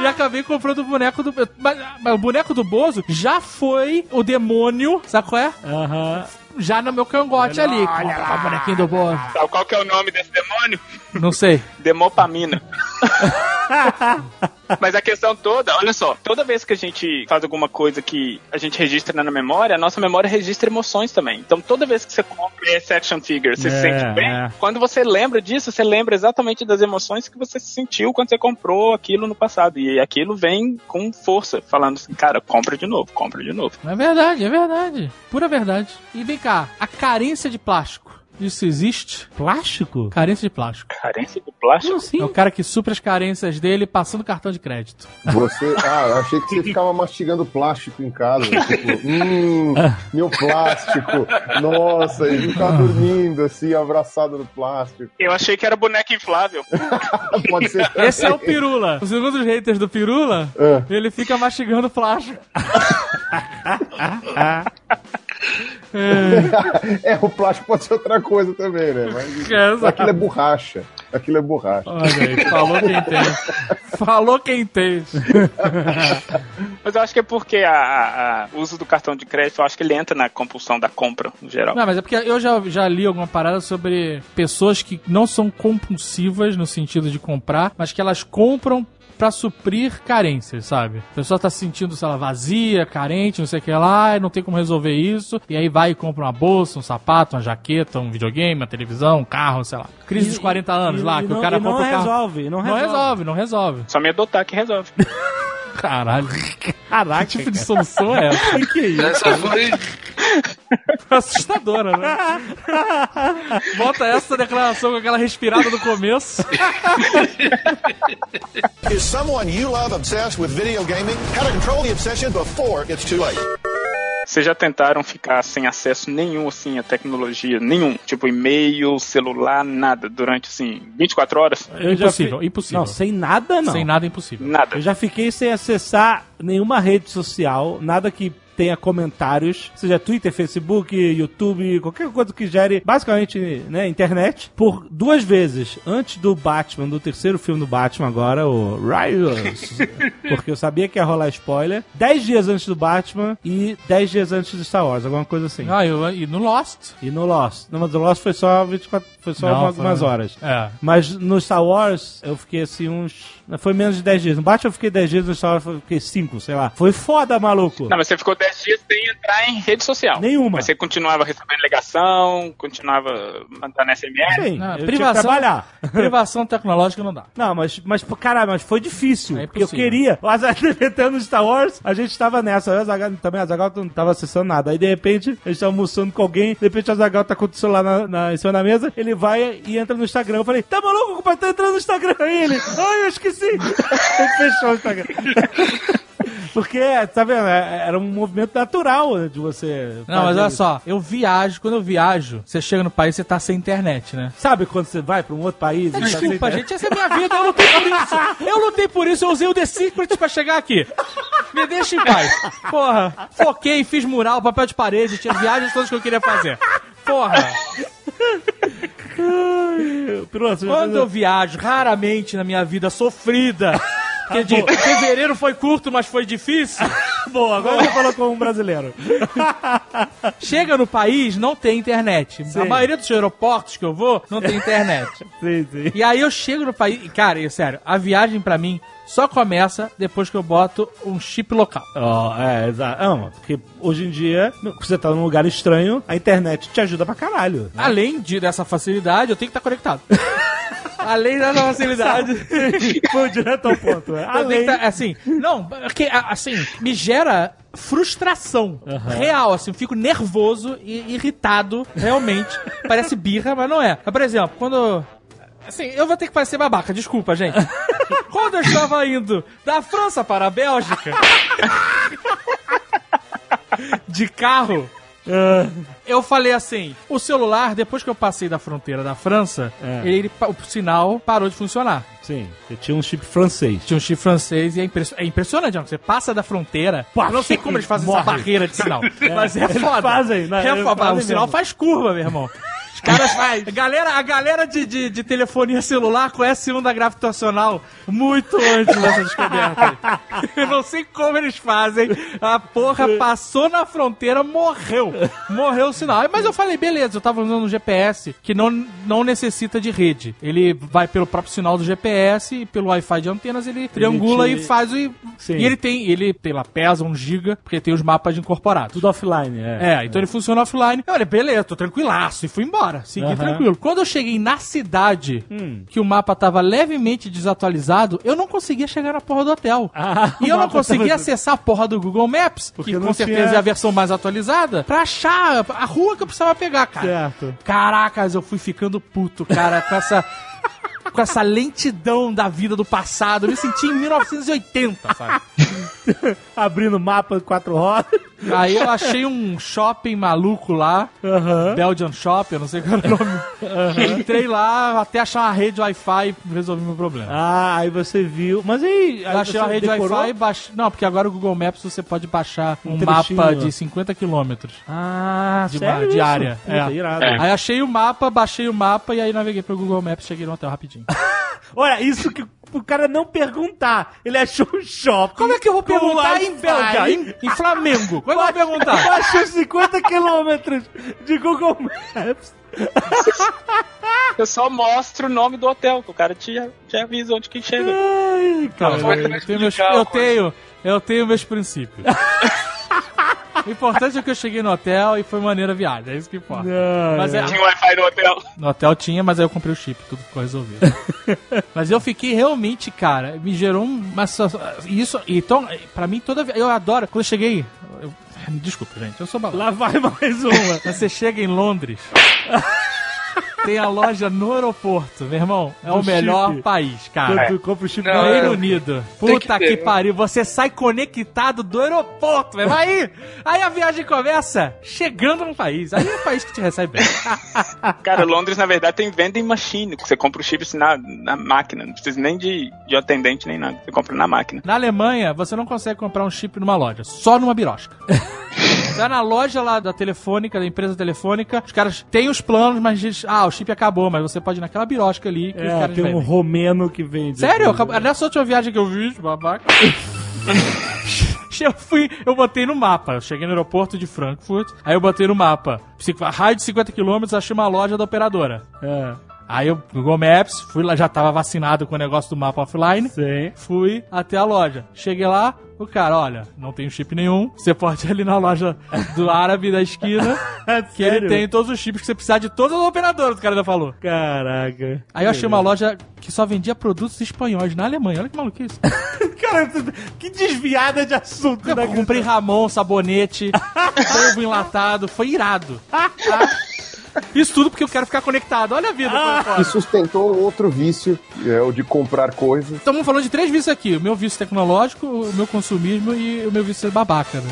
E acabei comprando o boneco do... Mas, mas o boneco do Bozo já foi o demônio, sabe qual é? Aham. Já no meu cangote ali. Olha o bonequinho do Bozo. Sabe qual que é o nome desse demônio? Não sei. Demopamina. Mas a questão toda, olha só, toda vez que a gente faz alguma coisa que a gente registra na memória, a nossa memória registra emoções também. Então toda vez que você compra esse action figure, você se É, sente bem. é. Quando você lembra disso, você lembra exatamente das emoções que você sentiu quando você comprou aquilo no passado. E aquilo vem com força, falando assim, cara, compra de novo, compra de novo. É verdade, é verdade. Pura verdade. E vem cá, a carência de plástico. Isso existe? Plástico? Carência de plástico. Carência de plástico? Como assim? É o cara que supra as carências dele passando cartão de crédito. Você. Ah, eu achei que você ficava mastigando plástico em casa. Tipo, hum, meu plástico. Nossa, ele ficava dormindo assim, abraçado no plástico. Eu achei que era boneca inflável. Pode ser. Esse é o Pirula. Segundo os haters do Pirula, Ah. ele fica mastigando plástico. É, o plástico pode ser outra coisa também, né? Mas É, aquilo é borracha. Aquilo é borracha. Olha aí, falou quem tem. Falou quem tem. Mas eu acho que é porque o uso do cartão de crédito, eu acho que ele entra na compulsão da compra, no geral. Não, mas é porque eu já, já li alguma parada sobre pessoas que não são compulsivas no sentido de comprar, mas que elas compram pra suprir carências, sabe? A pessoa tá se sentindo, sei lá, vazia, carente, não sei o que lá, e não tem como resolver isso, e aí vai e compra uma bolsa, um sapato, uma jaqueta, um videogame, uma televisão, um carro, sei lá. Crise dos 40 anos E- lá, e que não- o cara e não compra o carro. resolve, não Não resolve. resolve, não resolve. Só me adotar que resolve. Caralho. Caraca, Que tipo de solução é essa? que, que é isso? Essa foi. Assustadora, né? Bota essa declaração com aquela respirada no começo. Is someone you love obsessed with video gaming? How to control the obsession before it's too late. Vocês já tentaram ficar sem acesso nenhum, assim, à tecnologia? Nenhum? Tipo, e-mail, celular, nada, durante, assim, 24 horas? Eu já Impossível, fi- impossível. Não, sem nada não. Sem nada impossível. Nada. Eu já fiquei sem acessar nenhuma rede social, nada que tenha comentários, seja Twitter, Facebook, YouTube, qualquer coisa que gere basicamente né, internet, por duas vezes. Antes do Batman, do terceiro filme do Batman agora, o Riot, porque eu sabia que ia rolar spoiler. Dez dias antes do Batman e dez dias antes do Star Wars, alguma coisa assim. Ah, eu, e no Lost? E no Lost. Não, mas o Lost foi só 24, foi só Não, uma- foi- algumas horas. É. Mas no Star Wars, eu fiquei assim uns. Foi menos de 10 dias. No Batman eu fiquei 10 dias, no Star Wars eu fiquei 5, sei lá. Foi foda, maluco. Não, mas você ficou 10 dias sem entrar em rede social. Nenhuma. Mas você continuava recebendo ligação, continuava mandando SMS. Sim, Não, privação, trabalhar. privação tecnológica não dá. Não, mas, mas, caralho, mas foi difícil. É porque eu queria. O Azaghal tentando Star Wars, a gente tava nessa. Eu, o Azaghal, também, o Azaghal não tava acessando nada. Aí, de repente, a gente tava almoçando com alguém. De repente, o Azaghal tá com o celular na, na, em cima da mesa. Ele vai e entra no Instagram. Eu falei, tá maluco? O compadre tá entrando no Instagram. Aí ele, ai, eu esqueci. ele fechou o Instagram. Porque, tá vendo? É- Era um movimento natural de você. Não, mas olha isso. só, eu viajo, quando eu viajo, você chega no país, você tá sem internet, né? Sabe quando você vai pra um outro país? e tá sem Desculpa, internet? gente, essa é minha vida, eu lutei por isso. Eu lutei por isso, eu usei o The Secret pra chegar aqui. Me deixa em paz. Porra, foquei, fiz mural, papel de parede, tinha viagens todas que eu queria fazer. Porra, quando eu viajo, raramente na minha vida sofrida, porque de fevereiro foi curto, mas foi difícil. Bom, agora você falou como um brasileiro. Chega no país, não tem internet. Sim. A maioria dos aeroportos que eu vou, não tem internet. sim, sim. E aí eu chego no país. e, Cara, e, sério, a viagem pra mim só começa depois que eu boto um chip local. Ó, é, exato. Não, porque hoje em dia, você tá num lugar estranho, a internet te ajuda pra caralho. né? Além de, dessa facilidade, eu tenho que estar conectado. Além dessa facilidade. Foi direto ao ponto. eu tenho Além... tá- assim, não, porque, assim, me gera frustração real, assim, fico nervoso e irritado, realmente. Parece birra, mas não é. Por exemplo, quando. Assim, eu vou ter que parecer babaca, desculpa, gente. Quando eu estava indo da França para a Bélgica, de carro, eu falei assim: o celular, depois que eu passei da fronteira da França, É. ele, o sinal parou de funcionar. Sim, você tinha um chip francês. Tinha um chip francês e é, impress- é impressionante, ó, você passa da fronteira. eu não sei como eles fazem essa morre. barreira de sinal, mas é eles foda. fazem, né? é foda. fazem o sinal mesmo. faz curva, meu irmão. Os caras faz. A galera, a galera de, de, de telefonia celular conhece onda gravitacional muito antes dessa descoberta. Eu não sei como eles fazem. A porra passou na fronteira, morreu. Morreu sinal. Mas eu falei, beleza, eu tava usando um GPS que não, não necessita de rede. Ele vai pelo próprio sinal do GPS e pelo Wi-Fi de antenas ele triangula te- e faz o. E ele tem, ele, sei lá, pesa um giga, porque tem os mapas incorporados. Tudo offline, é. É, então ele funciona offline. Eu falei, beleza, tô tranquilaço. E fui embora. Segui tranquilo. Quando eu cheguei na cidade, Hum. que o mapa tava levemente desatualizado, eu não conseguia chegar na porra do hotel. Ah, e eu não conseguia tava- acessar a porra do Google Maps, Porque que com certeza tinha- é a versão mais atualizada, pra achar a rua que eu precisava pegar, cara. Certo. Caracas, eu fui ficando puto, cara, com essa. Com essa lentidão da vida do passado. Eu me senti em 1980, sabe? Abrindo mapa de quatro rodas. Aí eu achei um shopping maluco lá, Aham. Belgian Shop, eu não sei qual era o nome. Entrei lá até achar uma rede Wi-Fi e resolvi meu problema. Ah, aí você viu. Mas aí. aí achei uma rede? Wi-Fi e baixei. Não, porque agora o Google Maps você pode baixar um, Um mapa de 50 quilômetros. Ah, De, sério de área. Puta, É. irado. Aí achei o mapa, baixei o mapa e aí naveguei pro Google Maps cheguei no hotel rapidinho. Olha, isso que o cara não perguntar. Ele achou um shopping. Como é que eu vou perguntar em. Bélgica, em, em Flamengo? Como é que eu vou perguntar? Baixou 50 quilômetros de Google Maps. Eu só mostro o nome do hotel, que o cara te, te avisa onde que chega. Ai, cara. Ter Eu tenho, meus, eu tenho, eu tenho meus princípios. O importante é que eu cheguei no hotel e foi maneira a viagem, é isso que importa. Não, Mas é, Tinha Wi-Fi no hotel. no hotel tinha, mas aí eu comprei o chip, tudo ficou resolvido. mas eu fiquei realmente, cara, me gerou uma isso, então, pra mim toda eu adoro quando eu cheguei, eu- desculpa, gente, eu sou balão. Lá vai mais uma. Mas você chega em Londres, tem a loja no aeroporto, meu irmão, é o Do melhor chip. país, cara. Quando tu compra o chip Não, no. Reino Unido. Tem Puta que que, pariu. Você sai conectado do aeroporto, velho. Aí, aí a viagem começa chegando no país. Aí é o país que te recebe bem. Cara, Londres, na verdade, tem vending machine, você compra o chips na, na máquina. Não precisa nem de, de atendente nem nada. Você compra na máquina. Na Alemanha, você não consegue comprar um chip numa loja, só numa birosca. Tá na loja lá da telefônica, da empresa telefônica, os caras têm os planos, mas diz, ah, o chip acabou, mas você pode ir naquela birosca ali que os É, caras tem um vendem. romeno que vende. Sério? Acab- Nessa última viagem que eu vi, babaca. Eu fui, eu botei no mapa. Eu cheguei no aeroporto de Frankfurt. Aí eu botei no mapa. Raio de 50 km, achei uma loja da operadora. É, Aí eu, Google Maps, fui lá, já tava vacinado com o negócio do mapa offline. sim. Fui até a loja. Cheguei lá, o cara, olha, não tem chip nenhum. Você pode ir ali na loja do árabe da esquina. que ele tem todos os chips que você precisar de todas as operadoras, o cara ainda falou. Caraca. Aí eu achei uma loja que só vendia produtos espanhóis na Alemanha. Olha que maluquice. Cara, que desviada de assunto. Eu né? comprei Ramon, sabonete, ovo enlatado, foi irado. Isso tudo porque eu quero ficar conectado. Olha a vida. foda. E sustentou um outro vício, que é o de comprar coisas. Estamos falando de três vícios aqui: o meu vício tecnológico, o meu consumismo e o meu vício ser babaca, né?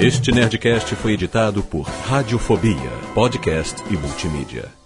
Este Nerdcast foi editado por Radiofobia, podcast e multimídia.